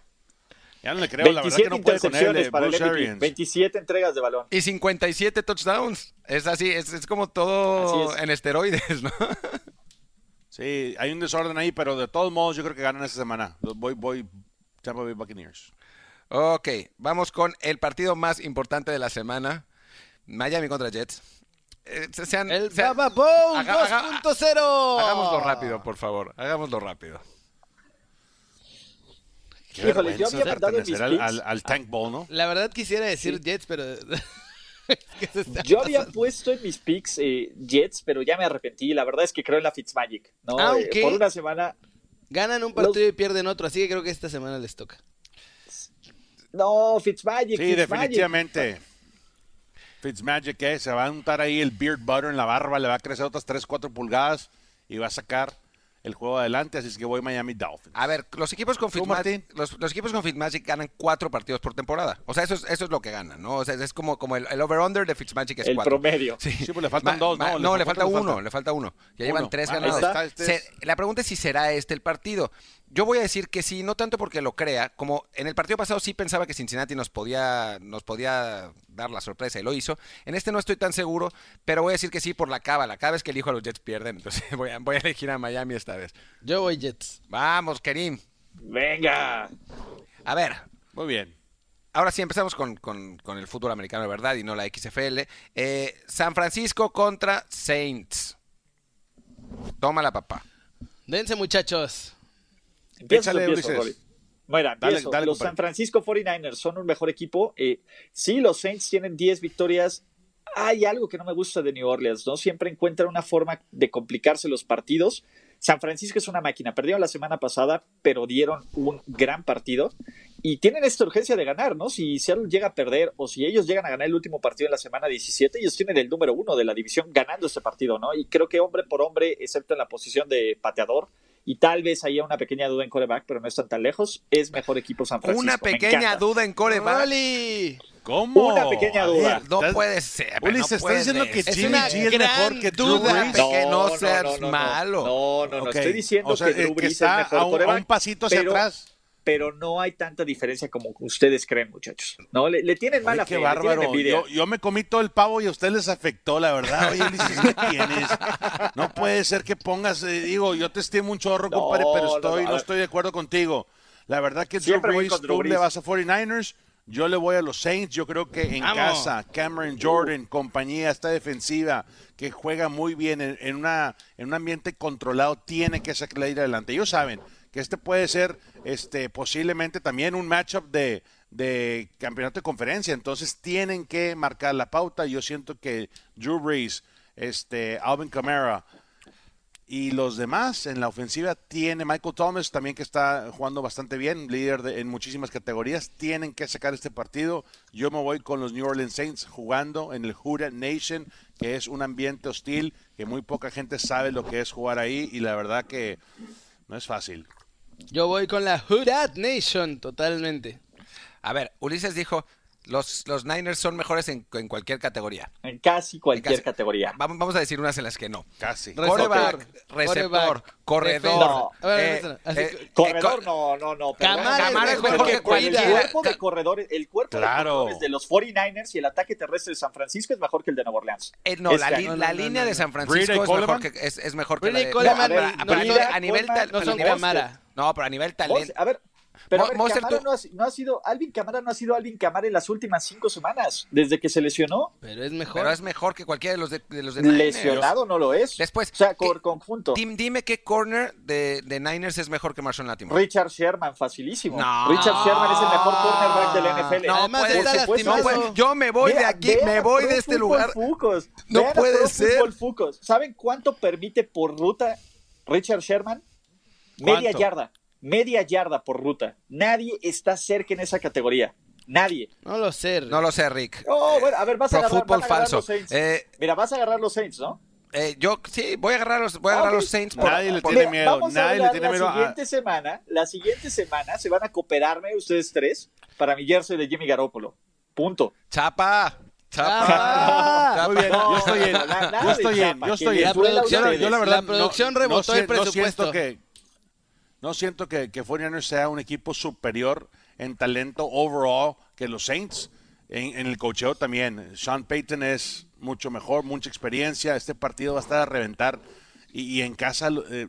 Ya no le creo, la verdad que 27 no puede con él. eh, para el Bruce MVP, Arians. 27 entregas de balón. Y 57 touchdowns. Es así, es, es como todo Así es. en esteroides, ¿no? Sí, hay un desorden ahí, pero de todos modos yo creo que ganan esta semana. Los Voy, voy, Tampa Bay Buccaneers. Ok, vamos con el partido más importante de la semana. Miami contra Jets. Eh, se- sean- El sean- Baba Bowl haga- haga- 2.0. Hagámoslo rápido, por favor. Hagámoslo rápido. Qué Híjole, yo había mandado mis al, picks. al- al Tank Bowl, ¿no? La verdad quisiera decir Sí. Jets, pero... Yo había puesto en mis picks eh, Jets, pero ya me arrepentí. La verdad es que creo en la Fitzmagic. ¿no? Aunque- Eh, por una semana. Ganan un partido y pierden otro, así que creo que esta semana les toca. No, Fitzmagic. Sí, Fitzmagic. definitivamente. Fitzmagic, ¿eh? Se va a untar ahí el beard butter en la barba, le va a crecer otras 3, 4 pulgadas y va a sacar el juego adelante, así es que voy Miami Dolphins. A ver, los equipos con ¿Tú, Fitzmagic, Martín? los, los equipos con Fitzmagic ganan cuatro partidos por temporada. O sea, eso es, eso es lo que ganan, ¿no? O sea, es como, como el, el over-under de Fitzmagic es El cuatro. promedio. Sí, Sí, pues le faltan Ma- dos, ma- ¿no? le ¿Le falta uno, falta? le falta uno. Ya Uno. llevan tres Ah, ganados. está, este la pregunta es si será este el partido. Yo voy a decir que sí, no tanto porque lo crea, como en el partido pasado sí pensaba que Cincinnati nos podía, nos podía dar la sorpresa y lo hizo. En este no estoy tan seguro, pero voy a decir que sí por la cábala. Cada vez que elijo a los Jets pierden, entonces voy a, voy a elegir a Miami esta vez. Yo voy Jets. Vamos, Kerim. Venga. A ver, Muy bien. Ahora sí, empezamos con, con- con el fútbol americano de verdad y no la XFL. Eh, San Francisco contra Saints. Tómala, papá. Dense, muchachos. Empiezo, Échale, empiezo, Ulises. Rolly. Mira, Dale, empiezo. dale, los compadre. San Francisco 49ers son un mejor equipo. Eh, sí, los Saints tienen 10 victorias. Hay algo que no me gusta de New Orleans, ¿no? Siempre encuentran una forma de complicarse los partidos. San Francisco es una máquina. Perdieron la semana pasada, pero dieron un gran partido. Y tienen esta urgencia de ganar, ¿no? Si Seattle llega a perder o si ellos llegan a ganar el último partido en la semana 17, ellos tienen el número uno de la división ganando este partido, ¿no? Y creo que hombre por hombre, excepto en la posición de pateador, y tal vez haya una pequeña duda en coreback, pero no están tan lejos, es mejor equipo San Francisco. Una pequeña duda en coreback. ¡Rolly! ¿Cómo? Una pequeña A duda. ver, No puede ser. Ulises, no ¿estás puede diciendo que. Jimmy una G es mejor que Drew duda. Brees? que no seas no, no, malo. No, no, no, Ok. estoy diciendo O sea, que eh, que está es mejor a un, a quarterback, un pasito hacia pero- atrás. Pero no hay tanta diferencia como ustedes creen, muchachos. No, le, le tienen mala qué fe, le tienen. Yo, yo me comí todo el pavo y a ustedes les afectó, la verdad. Oye, Ulises, ¿qué tienes? No puede ser que pongas, eh, digo, yo te estimo un chorro, No, compadre, pero no, estoy, no, estoy de acuerdo contigo. La verdad que Drew Siempre Brees, Drew tú le vas a 49ers, yo le voy a los Saints. Yo creo que en Vamos. casa, Cameron Jordan, compañía, esta defensiva que juega muy bien en, en una, en un ambiente controlado, tiene que sacarle ir adelante. Ellos saben que este puede ser este, posiblemente también un matchup de, de campeonato de conferencia. Entonces tienen que marcar la pauta. Yo siento que Drew Brees, este, Alvin Kamara y los demás en la ofensiva tiene Michael Thomas también que está jugando bastante bien, líder de- en muchísimas categorías. Tienen que sacar este partido. Yo me voy con los New Orleans Saints jugando en el Huda Nation, que es un ambiente hostil que muy poca gente sabe lo que es jugar ahí y la verdad que no es fácil. Yo voy con la Hudat Nation, totalmente. A ver, Ulises dijo, los, los Niners son mejores en, en cualquier categoría. En casi cualquier En casi- categoría. Vamos, vamos a decir unas en las que no. Casi. Receptor, Coreback, receptor, coreback, corredor. No. Ver, eh, eh, Corredor, eh, no, no, no. Camara es Pero mejor que el cuerpo de corredores, el cuerpo Claro. de corredores de los 49ers y el ataque terrestre de San Francisco es mejor que el de Nueva Orleans. Eh, no, Es la, que- li- no, no, la no, línea no, de. San Francisco es mejor, que, es, es mejor que Brady la de... No, pero a nivel- a nivel no son Camara. No, pero a nivel talento. A ver, pero a Mo- ver, Monster, Camara tú- no, ha, no ha sido, Alvin Camara no ha sido Alvin Camara en las últimas cinco semanas, desde que se lesionó. Pero es mejor. Pero es mejor que cualquiera de los de, de los de Niners. Lesionado no lo es. Después, o sea, ¿qué- por conjunto. Dim- dime qué corner de, de Niners es mejor que Marshall Latimore. Richard Sherman, facilísimo. No. Richard Sherman es el mejor cornerback del NFL. No, Además puede está. No puede- Yo me voy de aquí, vean me voy de este lugar. Fucos. No puede ser. Fucos. ¿Saben cuánto permite por ruta Richard Sherman? Media yarda. Media yarda por ruta. Nadie está cerca en esa categoría. Nadie. No lo sé. No lo sé, Rick. Oh, bueno, a ver, vas a Pro agarrar, a agarrar falso. los Saints. Eh, Mira, vas a agarrar los Saints, ¿no? eh, yo sí, voy a agarrar los, voy a agarrar los Saints. por- Nadie le por- tiene miedo, Vamos a nadie le tiene la miedo a- siguiente semana. La siguiente semana se van a cooperarme ustedes tres para mi jersey de Jimmy Garoppolo. Punto. Chapa. Chapa. ¡Chapa! Muy bien, yo estoy en, yo estoy en, yo estoy en. a la verdad La producción no- rebotó no el presupuesto. siento que no siento que, que 49ers sea un equipo superior en talento overall que los Saints. En, en el cocheo también. Sean Payton es mucho mejor, mucha experiencia. Este partido va a estar a reventar. Y, y en casa eh,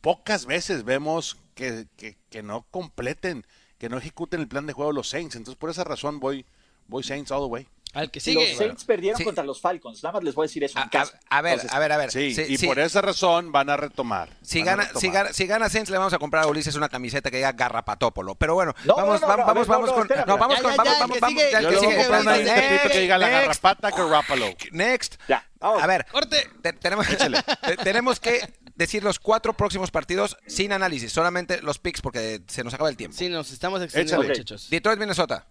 pocas veces vemos que, que- que no completen, que no ejecuten el plan de juego los Saints. Entonces por esa razón voy, voy Saints all the way. Al que Los sigue. Saints perdieron Sí. contra los Falcons. Nada más les voy a decir eso A, en casa. a- a ver, Entonces, a ver, a ver. Sí, Sí, y sí. por esa razón van a retomar. Si gana, retomar. si, gana, si gana Saints le vamos a comprar a Ulises una camiseta que diga Garrapatópolo. Pero bueno, No, vamos, no, no, vamos, vamos, ver, vamos no, con. No, vamos con. Vamos, vamos, que vamos. sigue. ya, Yo que le voy sigue. a comprar una Next, de tipo que diga la next. garrapata Garoppolo. Next. Ya, vamos. A ver, Corte. te- tenemos, te- tenemos que decir los cuatro próximos partidos sin análisis, solamente los picks porque se nos acaba el tiempo. Sí, nos estamos extendiendo, muchachos. Detroit, Minnesota.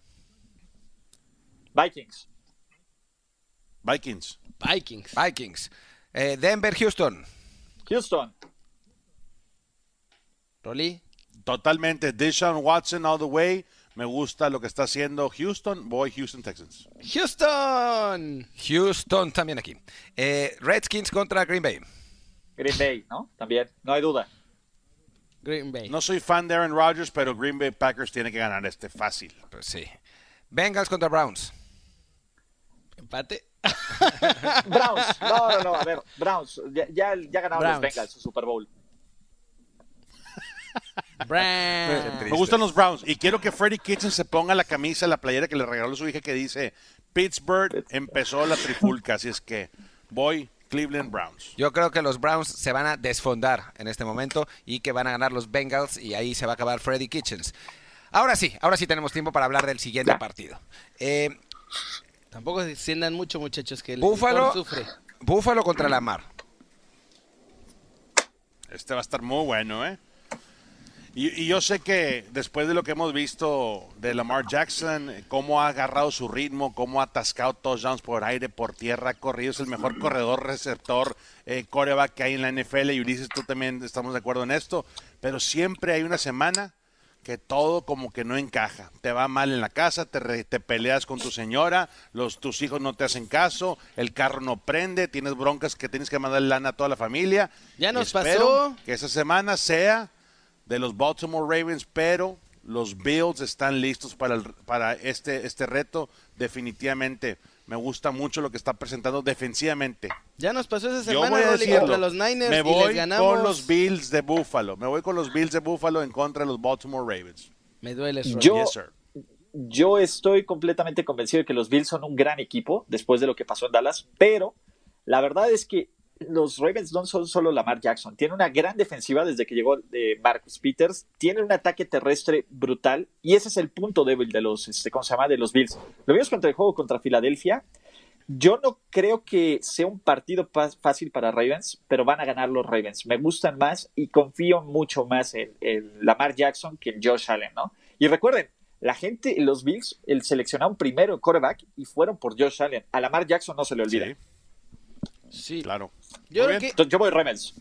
Vikings. Vikings. Vikings. Vikings. Eh, Denver, Houston. Houston. Rolly. Totalmente. Deshaun Watson all the way. Me gusta lo que está haciendo Houston. Voy Houston Texans. Houston. Houston también aquí. Eh, Redskins contra Green Bay. Green Bay, ¿no? También. No hay duda. Green Bay. No soy fan de Aaron Rodgers, pero Green Bay Packers tiene que ganar este fácil. Pues sí. Bengals contra Browns. Empate. Browns. No, no, no. A ver, Browns. Ya, ya, ya ganaron Browns. los Bengals su Super Bowl. Browns. Me gustan los Browns y quiero que Freddie Kitchen se ponga la camisa, la playera que le regaló su hija que dice Pittsburgh empezó la trifulca, así es que voy Cleveland Browns. Yo creo que los Browns se van a desfondar en este momento y que van a ganar los Bengals y ahí se va a acabar Freddy Kitchens. Ahora sí, ahora sí tenemos tiempo para hablar del siguiente partido. Eh, Tampoco se extiendan mucho, muchachos, que el Búfalo, sufre. Búfalo contra Lamar. Este va a estar muy bueno, ¿eh? Y, y yo sé que después de lo que hemos visto de Lamar Jackson, cómo ha agarrado su ritmo, cómo ha atascado touchdowns por aire, por tierra, ha corrido, es el mejor corredor, receptor, eh, coreback que hay en la NFL. Y Ulises, tú también estamos de acuerdo en esto. Pero siempre hay una semana que todo como que no encaja. Te va mal en la casa, te, re- te peleas con tu señora, los, tus hijos no te hacen caso, el carro no prende, tienes broncas que tienes que mandar lana a toda la familia. Ya nos pasó. Que esa semana sea de los Baltimore Ravens, pero los Bills están listos para, el- para este, este reto. Definitivamente me gusta mucho lo que está presentando defensivamente. Ya nos pasó esa Yo semana, voy a Rolly, decirlo. contra los Niners me y voy les ganamos. con los Bills de Buffalo. Me voy con los Bills de Buffalo en contra de los Baltimore Ravens. Me duele, Rolly. Yo- Yes, sir. Yo estoy completamente convencido de que los Bills son un gran equipo después de lo que pasó en Dallas, pero la verdad es que los Ravens no son solo Lamar Jackson, tienen una gran defensiva desde que llegó eh, Marcus Peters, tienen un ataque terrestre brutal y ese es el punto débil de los, este, ¿cómo se llama? De los Bills. Lo vimos contra el juego contra Filadelfia. Yo no creo que sea un partido pa- fácil para Ravens, pero van a ganar los Ravens. Me gustan más y confío mucho más en, Lamar Jackson que en Josh Allen, ¿no? Y recuerden, la gente, los Bills, el seleccionaron primero quarterback y fueron por Josh Allen. A Lamar Jackson no se le olvida. Sí. claro. Yo creo que yo voy Ravens.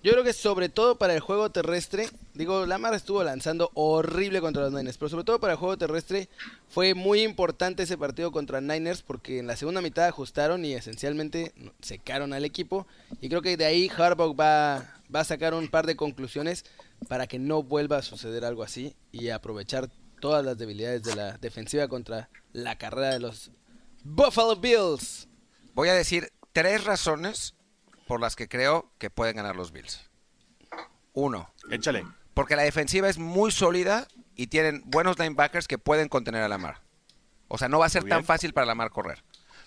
Yo creo que sobre todo para el juego terrestre, digo, Lamar estuvo lanzando horrible contra los Niners, pero sobre todo para el juego terrestre fue muy importante ese partido contra Niners porque en la segunda mitad ajustaron y esencialmente secaron al equipo y creo que de ahí Harbaugh va, va a sacar un par de conclusiones para que no vuelva a suceder algo así y aprovechar todas las debilidades de la defensiva contra la carrera de los Buffalo Bills. Voy a decir tres razones por las que creo que pueden ganar los Bills. Uno, Échale. porque la defensiva es muy sólida y tienen buenos linebackers que pueden contener a Lamar. O sea, no va a ser tan fácil para Lamar correr.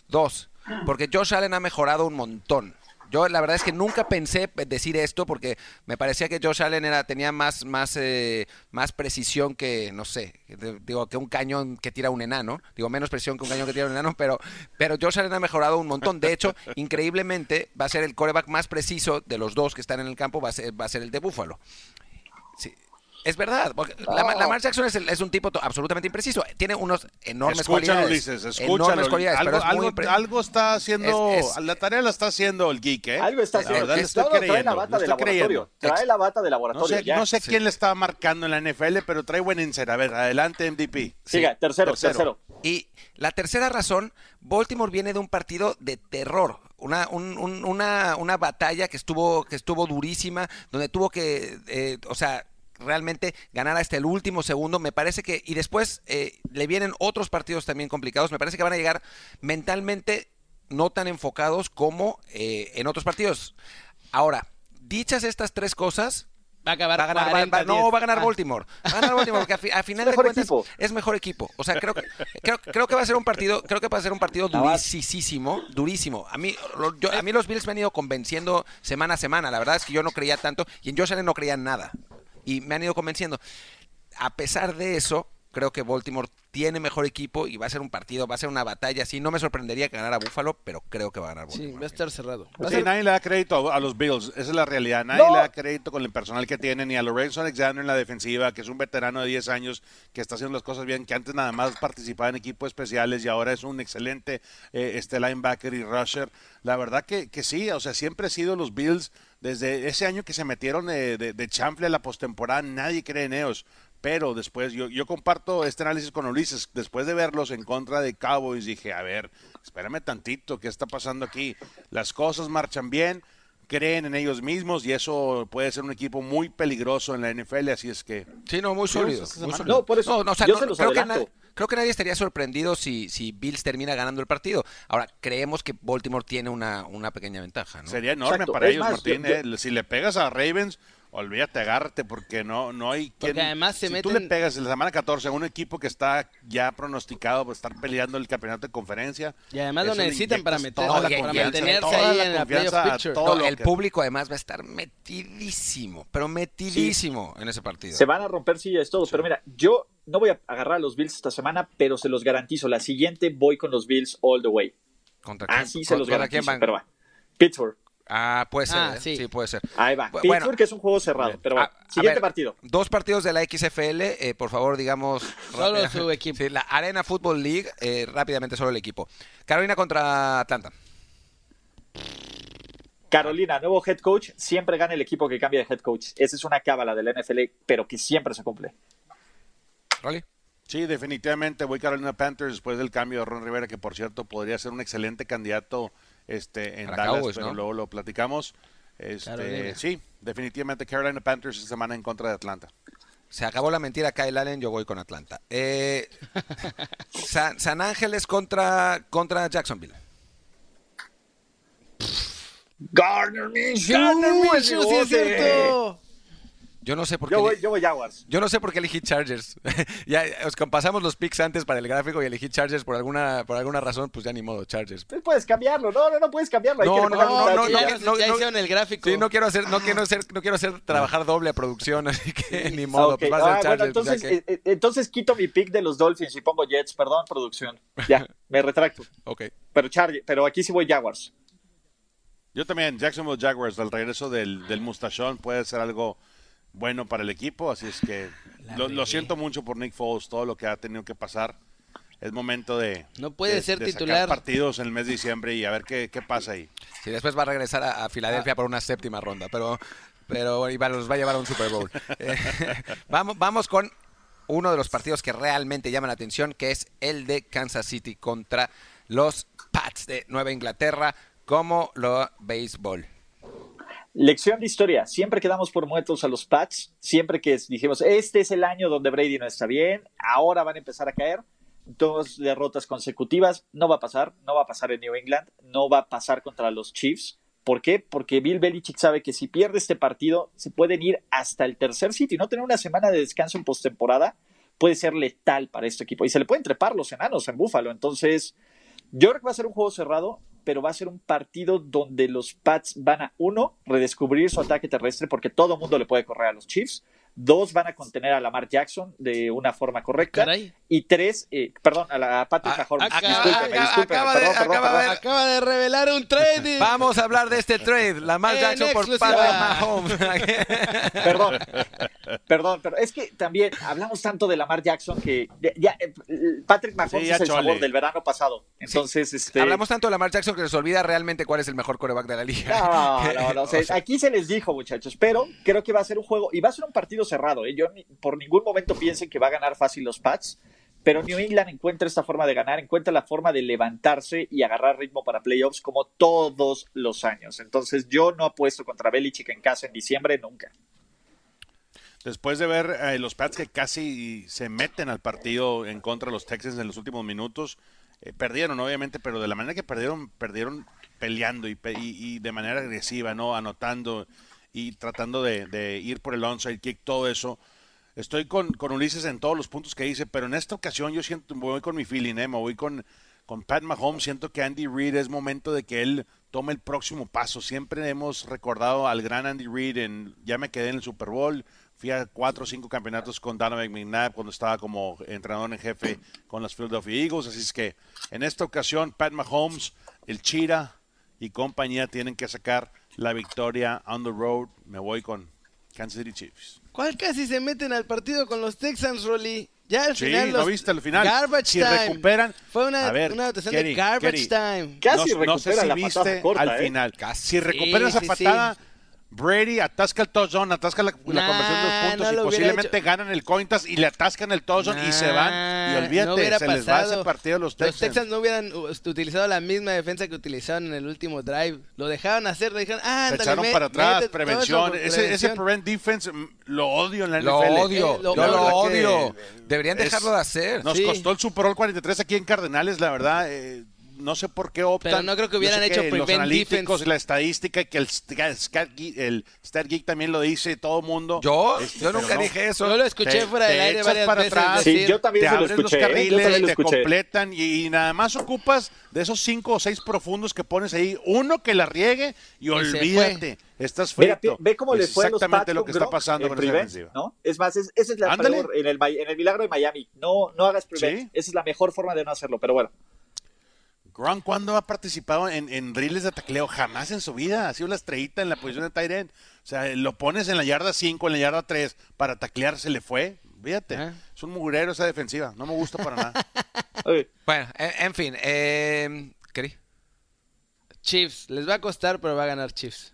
Dos, porque Josh Allen ha mejorado un montón. Yo la verdad es que nunca pensé decir esto porque me parecía que Josh Allen era, tenía más, más, eh, más precisión que, no sé, de- digo, que un cañón que tira un enano. Digo, menos precisión que un cañón que tira un enano, pero, pero Josh Allen ha mejorado un montón. De hecho, increíblemente, va a ser el coreback más preciso de los dos que están en el campo, va a ser, va a ser el de Buffalo. Sí. Es verdad, porque Lamar, Lamar Jackson es, el- es un tipo absolutamente impreciso. Tiene unos enormes Escúchalo, cualidades. Ulises, enormes escúchalo. cualidades, Algo, pero es muy algo- impre- algo está haciendo, Es- es- la tarea la está haciendo el geek, ¿eh? Algo está La haciendo. verdad le estoy no, trae la creyendo, bata de laboratorio. creyendo. Trae la bata de No laboratorio. sé, ya. no sé quién le está marcando en la NFL, pero trae buen insert. A ver, adelante, MVP. Siga, tercero, tercero. Y la tercera razón, Baltimore viene de un partido de terror, una, un- un- una, una batalla que estuvo, que estuvo durísima, donde tuvo que, eh, o sea, realmente ganar hasta el último segundo. Me parece que, y después eh, le vienen otros partidos también complicados. Me parece que van a llegar mentalmente no tan enfocados como eh, en otros partidos. Ahora, dichas estas tres cosas, Va a acabar Va a ganar, va- 40, va- no, 10. va a ganar Ah. Baltimore. Va a ganar Baltimore porque a, fi- a final de cuentas equipo. es mejor equipo. O sea, creo que creo, creo que va a ser un partido, creo que va a ser un partido durísimo, durísimo. A mí lo- yo- a mí los Bills me han ido convenciendo semana a semana. La verdad es que yo no creía tanto y en Josh Allen no creía en nada y me han ido convenciendo. A pesar de eso, creo que Baltimore tiene mejor equipo y va a ser un partido, va a ser una batalla así. No me sorprendería que ganara Buffalo, pero creo que va a ganar Sí, Baltimore. va a estar cerrado. Va a Sí, ser- nadie le da crédito a, a los Bills, esa es la realidad. Nadie No. le da crédito con el personal que tienen, ni a Lorenzo Alexander en la defensiva, que es un veterano de 10 años que está haciendo las cosas bien, que antes nada más participaba en equipos especiales y ahora es un excelente eh, este linebacker y rusher. La verdad que, que sí, o sea, siempre ha sido los Bills, desde ese año que se metieron de, de, de chanfle a la postemporada, nadie cree en ellos. Pero después, yo, yo comparto este análisis con Ulises. Después de verlos en contra de Cowboys, dije, a ver, espérame tantito, ¿qué está pasando aquí? Las cosas marchan bien, creen en ellos mismos y eso puede ser un equipo muy peligroso en la NFL, así es que... Sí, no, muy sólido. muy. No, por eso, o sea, yo no, se los creo, que adelanto. creo que nadie estaría sorprendido si, si Bills termina ganando el partido. Ahora, creemos que Baltimore tiene una, una pequeña ventaja, ¿no? Sería enorme Exacto. para Es ellos, más, Martín. yo- yo- eh. Si le pegas a Ravens, olvídate, agárrate, porque no, no hay quien... Porque además se si tú meten- le pegas en la semana 14 a un equipo que está ya pronosticado por estar peleando el campeonato de conferencia... Y además lo necesitan para meter- toda la para mantenerse toda ahí la en la confianza playoff picture. todo No, el que- público además va a estar metidísimo, pero metidísimo en ese partido. Se van a romper sillas todos. Pero mira, yo no voy a agarrar a los Bills esta semana, pero se los garantizo. La siguiente voy con los Bills all the way. ¿Contra quién- Así se los contra quién garantizo. van? Pero va. Pittsburgh. Ah, puede ser, Ah, ¿eh? sí. sí. puede ser. Ahí va. Pittsburgh, bueno. que es un juego cerrado. Pero va. A- a Siguiente ver, partido. Dos partidos de la XFL, eh, por favor, digamos. Solo su equipo. Sí, la Arena Football League, eh, rápidamente solo el equipo. Carolina contra Atlanta. Carolina, nuevo head coach. Siempre gana el equipo que cambia de head coach. Esa es una cábala del NFL, pero que siempre se cumple. ¿Rolly? Sí, definitivamente voy Carolina Panthers después del cambio de Ron Rivera, que por cierto podría ser un excelente candidato este, en Para Dallas, Cowboys, pero ¿no? luego lo platicamos. Este, Carolina. sí, definitivamente Carolina Panthers esta semana en contra de Atlanta. Se acabó la mentira, Kyle Allen, yo voy con Atlanta. Eh, San, San Ángeles contra, contra Jacksonville. Garner Minshew. ¡Garner Minshew, sí es bigote. cierto! Yo no sé por qué. Yo voy, yo voy Jaguars. Yo no sé por qué elegí Chargers. ya os pasamos los picks antes para el gráfico y elegí Chargers por alguna por alguna razón, pues ya ni modo, Chargers. Tú puedes cambiarlo. No, no, no puedes cambiarlo. Hay No, que no, no, no, ya. no, ya hicieron el gráfico. Sí, no quiero hacer, no quiero hacer, no quiero hacer trabajar doble a producción, así que ni modo, pues va a ser ah, bueno, Chargers. pues, ya entonces, que- eh, eh, entonces quito mi pick de los Dolphins y pongo Jets. Perdón, producción. Ya, me retracto. ok. Pero Charlie, pero aquí sí voy Jaguars. Yo también, Jacksonville Jaguars, al regreso del, del mustachón puede ser algo bueno para el equipo, así es que lo, lo siento mucho por Nick Foles, todo lo que ha tenido que pasar. Es momento de, No puede de- ser de sacar titular. partidos en el mes de diciembre y a ver qué, qué pasa ahí. Sí, después va a regresar a, a Filadelfia por una séptima ronda, pero, pero y va- los va a llevar a un Super Bowl. Eh, vamos, vamos con uno de los partidos que realmente llaman la atención, que es el de Kansas City contra los Pats de Nueva Inglaterra, como lo béisbol. Lección de historia. Siempre quedamos por muertos a los Pats. Siempre que dijimos, este es el año donde Brady no está bien, ahora van a empezar a caer. Dos derrotas consecutivas. No va a pasar. No va a pasar en New England. No va a pasar contra los Chiefs. ¿Por qué? Porque Bill Belichick sabe que si pierde este partido, se pueden ir hasta el tercer sitio y no tener una semana de descanso en postemporada puede ser letal para este equipo. Y se le pueden trepar los enanos en Búfalo. Entonces, yo creo que va a ser un juego cerrado, pero va a ser un partido donde los Pats van a, uno, redescubrir su ataque terrestre porque todo mundo le puede correr a los Chiefs. Dos, van a contener a Lamar Jackson de una forma correcta. Caray. Y tres, eh, perdón, a la a Patrick Ah, Mahomes. acaba- Discúlpeme, acaba- discúlpeme, acaba de- perdón, perdón, acaba de- perdón. Acaba de revelar un trade. Vamos a hablar de este trade. Lamar En Jackson por. Patrick Mahomes. Perdón, perdón, pero es que también hablamos tanto de Lamar Jackson que ya, ya, eh, Patrick Mahomes Sí, ya es el chole. sabor del verano pasado. Entonces, este. Hablamos tanto de Lamar Jackson que se olvida realmente cuál es el mejor coreback de la liga. No, no, no. o sea, O sea, aquí se les dijo, muchachos, pero creo que va a ser un juego y va a ser un partido cerrado. ¿eh? Yo ni- por ningún momento piensen que va a ganar fácil los Pats, pero New England encuentra esta forma de ganar, encuentra la forma de levantarse y agarrar ritmo para playoffs como todos los años. Entonces, yo no apuesto contra Belichick en casa en diciembre nunca. Después de ver eh, los Pats que casi se meten al partido en contra de los Texans en los últimos minutos, eh, perdieron obviamente, pero de la manera que perdieron, perdieron peleando y, y de manera agresiva, no anotando y tratando de, ir por el onside kick, todo eso. Estoy con, con Ulises en todos los puntos que dice, pero en esta ocasión yo siento, me voy con mi feeling, ¿eh? me voy con, con Pat Mahomes. Siento que Andy Reid es momento de que él tome el próximo paso. Siempre hemos recordado al gran Andy Reid en, ya me quedé en el Super Bowl, fui a cuatro o cinco campeonatos con Donovan McNabb cuando estaba como entrenador en jefe con los Philadelphia Eagles. Así es que en esta ocasión Pat Mahomes, el Chira y compañía tienen que sacar la victoria on the road. Me voy con Kansas City Chiefs. ¿Cuál casi se meten al partido con los Texans, Rolly? Ya al Sí, final ¿no los viste al final? Garbage Si time. recuperan- Fue una, A ver, una anotación Kerry, de garbage Kerry. time. Casi no, no sé si la viste patada corta, al ¿eh? final. Casi. Si recuperan Sí, esa sí, patada, Brady atasca el touchdown, atasca la, la Nah, conversión de dos puntos no y lo posiblemente hecho. ganan el coin toss y le atascan el touchdown y se van. Y Nah, olvídate, no hubiera se les va pasado. ese partido a los Los Texans. Texans no hubieran uh, utilizado la misma defensa que utilizaron en el último drive. Lo dejaron hacer, le dijeron, ah, Se echaron me- para atrás, prevención. Ese, ese prevent defense mm, lo odio en la Lo NFL. odio, Eh, lo- la lo odio. Deberían es- dejarlo de hacer. Nos Sí. costó el Super Bowl 43 aquí en Cardenales, la verdad. eh, no sé por qué optan. Pero no creo que hubieran sé hecho los prevent analíticos, defense. la estadística, que el el Stat Geek también lo dice, todo el mundo. Yo, Este, yo nunca no. dije eso. Yo lo escuché Te- fuera del te aire echas varias para veces atrás. decir, Sí, yo también te se lo abres los escuché. Yo carriles, lo te completan y, y nada más ocupas de esos cinco o seis profundos que pones ahí, uno que la riegue y, se olvídate, estás Mira, frito. ve cómo le Es fue a los exactamente lo que está pasando con esa prevent, defensiva. ¿no? Es más, es- esa es la peor en el, en el milagro de Miami. No, no hagas prevent. Sí. Esa es la mejor forma de no hacerlo, pero bueno. Gronk, ¿cuándo ha participado en, en drills de tacleo? Jamás en su vida. Ha sido la estrellita en la posición de tight end. O sea, lo pones en la yarda 5, en la yarda 3 para taclear, se le fue. Fíjate, es un mugrero esa defensiva. No me gusta para nada. Bueno, en, en fin. Eh, ¿qué? Chiefs, les va a costar, pero va a ganar Chiefs.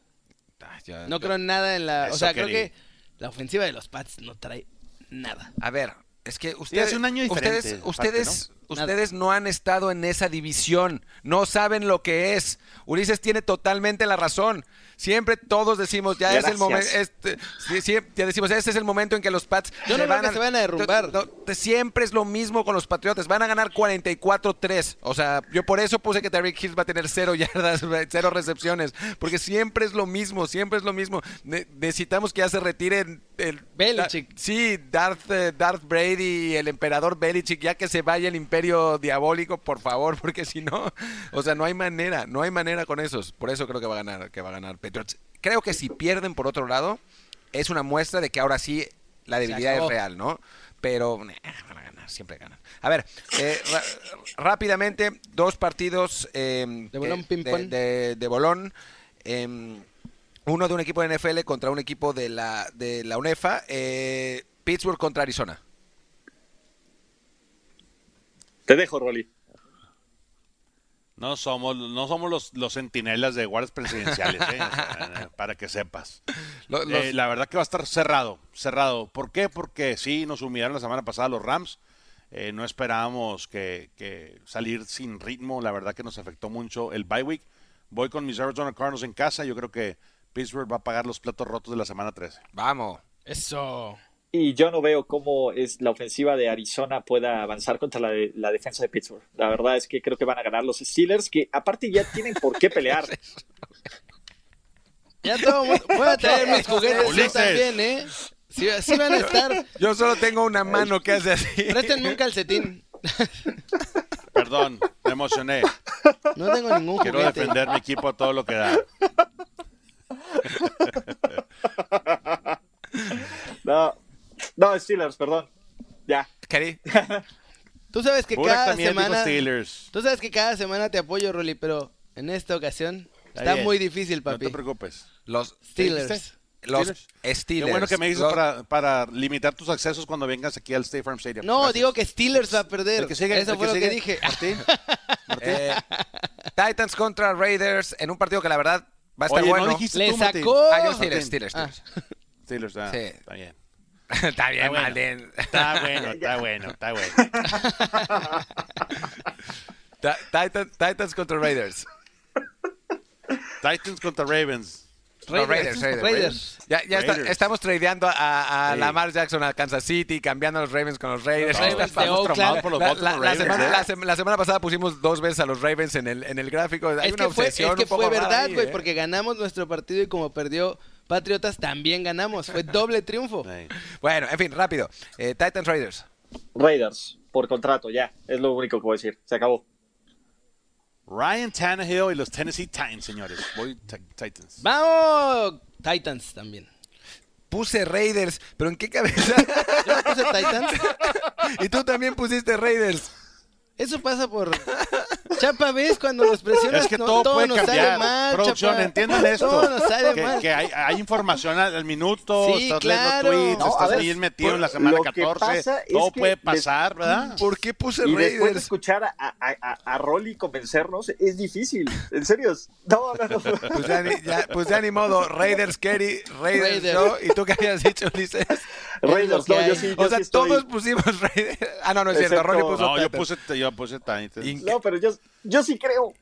Ah, No creo nada en la... O sea, creo que la ofensiva de los Pats no trae nada. A ver, es que ustedes, un año ustedes, ustedes, ¿no? ustedes no han estado en esa división, no saben lo que es. Ulises tiene totalmente la razón. Siempre todos decimos, ya es el momento, este, sí, sí, ya decimos, este es el momento en que los Pats Yo no creo que se van a derrumbar. No, no, siempre es lo mismo con los Patriotas, van a ganar 44-3. O sea, yo por eso puse que Derrick Hill va a tener cero yardas, cero recepciones, porque siempre es lo mismo, siempre es lo mismo. Ne- necesitamos que ya se retiren el Belichick. Da- sí, Darth, eh, Darth Brady y el emperador Belichick, ya que se vaya el imperio diabólico, por favor, porque si no, o sea, no hay manera, no hay manera con esos. Por eso creo que va a ganar, que va a ganar Patriots. Creo que si pierden por otro lado, es una muestra de que ahora sí la debilidad es real, ¿no? Pero eh, van a ganar, siempre ganan. A ver, eh, rápidamente, dos partidos eh, De bolón, eh, ping-pong. de, de- de bolón. em, uno de un equipo de NFL contra un equipo de la, de la UNEFA. eh, Pittsburgh contra Arizona. te dejo, Rolly. No somos, no somos los, los centinelas de guardias presidenciales, ¿eh? O sea, para que sepas. Los- Eh, la verdad que va a estar cerrado, cerrado. ¿Por qué? Porque sí, nos humillaron la semana pasada los Rams. Eh, no esperábamos que, que salir sin ritmo. La verdad que nos afectó mucho el bye week. Voy con mis Arizona Cardinals en casa. Yo creo que Pittsburgh va a pagar los platos rotos de la semana 13. Vamos. Eso. Y yo no veo cómo es la ofensiva de Arizona pueda avanzar contra la, de- la defensa de Pittsburgh. La verdad es que creo que van a ganar los Steelers, que aparte ya tienen por qué pelear. Ya todo mundo... Voy a traer mis juguetes yo también, ¿eh? Sí, sí van a estar. Yo solo tengo una mano que hace así. Préstenme un calcetín. Perdón, me emocioné. No tengo ningún Quiero juguete. defender mi equipo a todo lo que da. No, no Steelers, perdón. Ya. Cari, Tú sabes que Pura cada semana. Steelers. Tú sabes que cada semana te apoyo, Rolly, pero en esta ocasión está, bien. muy difícil, No papi. te preocupes. Los Steelers. Los Steelers. Steelers. Qué bueno que me dices Los- para, para limitar tus accesos cuando vengas aquí al State Farm Stadium. No, Gracias. digo que Steelers va a perder. El que sigue, Eso el fue que lo que sigue. dije. Martín. Eh, Titans contra Raiders en un partido que la verdad va a estar Oye, bueno. no Le Martín. sacó. Ah, yo Steelers, Steelers, Ah. Steelers. Steelers, ah, Sí. está bien. está bien, Está bueno. Está bueno, está bueno, está bueno. Ta- Titan- Titans contra Raiders. Titans contra Ravens. No, Raiders, Raiders, Raiders. Ya, ya está- Raiders. estamos tradeando a, a Sí. Lamar Jackson a Kansas City, cambiando a los Ravens con los Raiders. La, semana, pasada pusimos dos veces a los Ravens en el, en el gráfico. Hay Es una que fue, es obsesión que fue verdad, güey, ¿eh? porque ganamos nuestro partido y como perdió Patriotas también ganamos. Fue doble triunfo. Bueno, en fin, rápido. Eh, Titans Raiders. Raiders, por contrato, ya. Es lo único que voy a decir. Se acabó. Ryan Tannehill y los Tennessee Titans, señores. Voy Ti- Titans. ¡Vamos! Titans también. Puse Raiders, pero ¿en qué cabeza? Yo no puse Titans. y tú también pusiste Raiders. Eso pasa por. Chapa, ¿ves? Cuando los presionas, Es que no- todo, puede nos cambiar. sale mal. Producción, Chapa. entiendan esto. Todo nos sale que, mal. que hay, hay información al, minuto, Sí, estás claro. leyendo tweets, No, a estás ver, bien metido en la semana lo que 14. pasa es todo puede pasar, ¿verdad? ¿Por qué puse Y después de Raiders? escuchar a, a, a, a Rolly convencernos, es difícil. En serio. No, no, no. Pues ya, ni, ya- pues ya ni modo, Raiders Kerry, Raiders, Raiders. yo, ¿y tú qué habías dicho, Ulises? Raiders, que no, yo sí, yo O sea, sí estoy- todos pusimos Raiders. Ah, no, no es cierto, Excepto- Ronnie puso No, yo puse, yo puse Titans. No, pero yo, yo sí creo.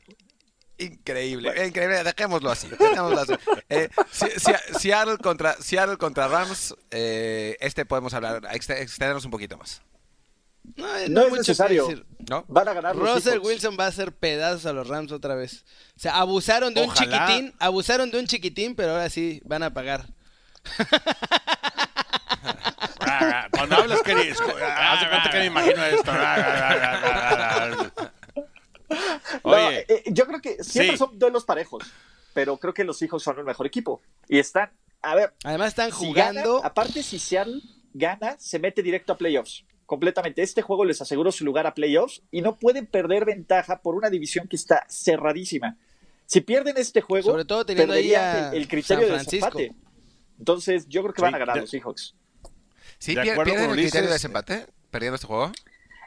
Increíble, increíble, dejémoslo así. dejémoslo así. Eh, Si- Si- Seattle, contra, Seattle contra Rams, eh, este podemos hablar, ext- extendernos un poquito más, No, es necesario. decir. ¿no? Van a ganar Russell. Wilson va a hacer pedazos a los Rams otra vez. O sea, abusaron de un chiquitín, abusaron de un chiquitín, pero ahora sí van a pagar. Ah, Cuando hablas, que haz de cuenta que me imagino esto. No, Oye, eh, yo creo que siempre Sí. son duelos parejos, pero creo que los Seahawks son el mejor equipo. Y están, a ver, Además están si jugando. gana, aparte si Seattle gana, se mete directo a playoffs. Completamente. Este juego les aseguró su lugar a playoffs y no pueden perder ventaja por una división que está cerradísima. Si pierden este juego, Sobre todo teniendo ahí a el, el criterio San de Francisco. desempate. Entonces, yo creo que van Sí, a ganar de- los Seahawks. ¿Sí De pier- acuerdo pierden con el criterio de desempate perdiendo este juego?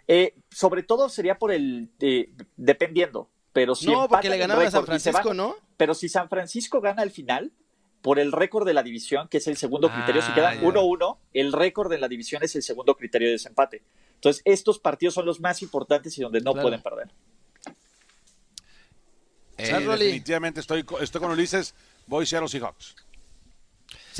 Eh, sobre todo sería por el eh, dependiendo, pero si no, porque le ganaron a San Francisco, van- ¿no? Pero si San Francisco gana al final, por el récord de la división, que es el segundo Ah, criterio, si queda ya. 1-1, el récord de la división es el segundo criterio de desempate. Entonces, estos partidos son los más importantes y donde no Claro. pueden perder. Eh, definitivamente estoy, estoy con Ulises. Voy Seattle Seahawks.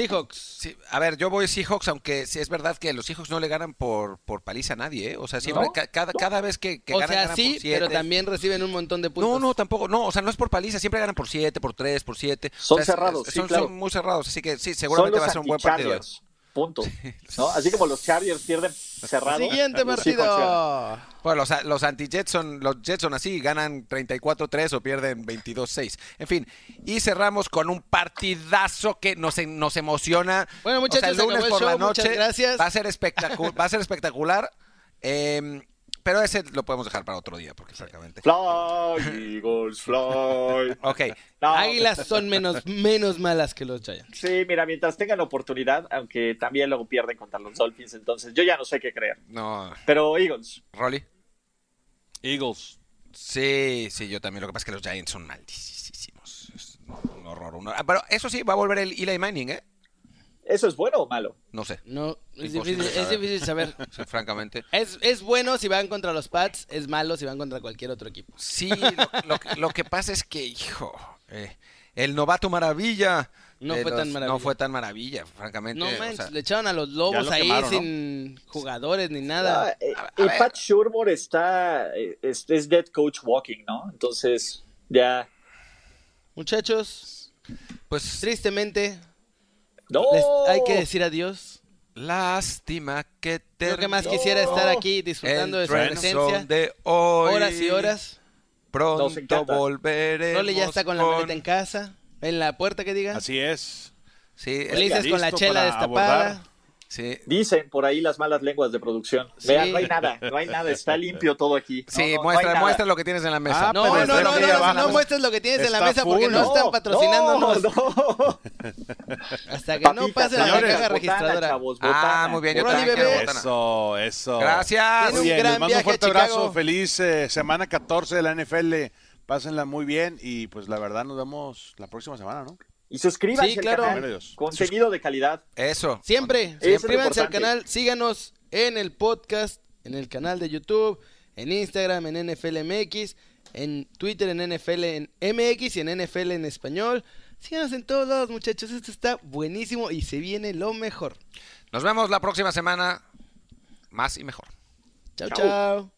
Seahawks. Sí, a ver, yo voy Seahawks, aunque sí es verdad que los Seahawks no le ganan por, por paliza a nadie, ¿eh? O sea, siempre, ¿No? ca- cada, cada vez que, que o ganan, sea, ganan sí, por siete. pero también reciben un montón de puntos. No, no, tampoco, no, o sea, no es por paliza, siempre ganan por 7, por 3, por 7. Son cerrados, sí, son, claro. son muy cerrados, así que sí, seguramente va a ser un buen partido. ¿eh? Punto. ¿No? Así como los Chargers pierden cerrado. Siguiente partido. Bueno, los, los anti-Jets son, los Jets son así, ganan 34-3 o pierden 22-6. En fin, y cerramos con un partidazo que nos, nos emociona. Bueno, O sea, muchachos, el lunes el por la show, noche gracias. va a ser, espectacu- va a ser espectacular. eh, pero ese lo podemos dejar para otro día, porque francamente. Fly, Eagles, fly. Ok, No, Águilas son menos, menos malas que los Giants. Sí, mira, mientras tengan oportunidad, aunque también luego pierden contra los Dolphins, entonces yo ya no sé qué creer. no, Pero Eagles, Rolly. Eagles. Sí, sí, yo también. Lo que pasa es que los Giants son maldísimos. Es un horror. un horror. Pero eso sí, va a volver el Eli Manning, ¿eh? ¿Eso es bueno o malo? No sé, No, es difícil, es saber. difícil saber. sí, francamente. Es, es bueno si van contra los Pats, es malo si van contra cualquier otro equipo. Sí, lo, lo que- lo que pasa es que, hijo, eh, el novato maravilla. No de fue tan maravilla. No fue tan maravilla, francamente. No o manches, sea, le echaron a los lobos lo ahí quemaron, ¿no? sin jugadores ni Ah, nada. eh, A- a y ver. Pat Shurmur está, eh, es, es dead coach walking, ¿no? Entonces, ya. Muchachos, pues tristemente, ¡No! les hay que decir adiós. lástima que te. Yo que más quisiera estar aquí disfrutando de su presencia. de hoy. Horas y horas. Pronto volveremos. Rolly ya está con la maleta en casa. En la puerta que diga. Así es. Sí, Listo con la chela destapada. abordar. Sí. Dicen por ahí las malas lenguas de producción. Sí. Vean, no hay nada, no hay nada, está limpio todo aquí. Sí, no, no hay muestra, muestra lo que tienes en la mesa. Ah, No, no, no, no, no, muestres lo que tienes en la mesa porque no, están No, patrocinándonos. No, no. Hasta que no pase la caja botana, registradora. chavos, Ah, muy bien, yo también bebé. quiero botana. Eso, eso. Gracias. Muy un bien, gran les mando un fuerte abrazo. Feliz eh, semana 14 de la NFL. Pásenla muy bien y pues la verdad nos vemos la próxima semana, ¿no? Y suscríbanse Sí, al claro. canal. Primero Dios. Contenido de calidad. Eso. Siempre, Eso suscríbanse al canal, síganos en el podcast, en el canal de YouTube, en Instagram, en NFL MX, en Twitter, en NFL en MX y en NFL en español. Síganos en todos lados, muchachos. Esto está buenísimo y se viene lo mejor. Nos vemos la próxima semana. Más y mejor. Chao, Chao. chao.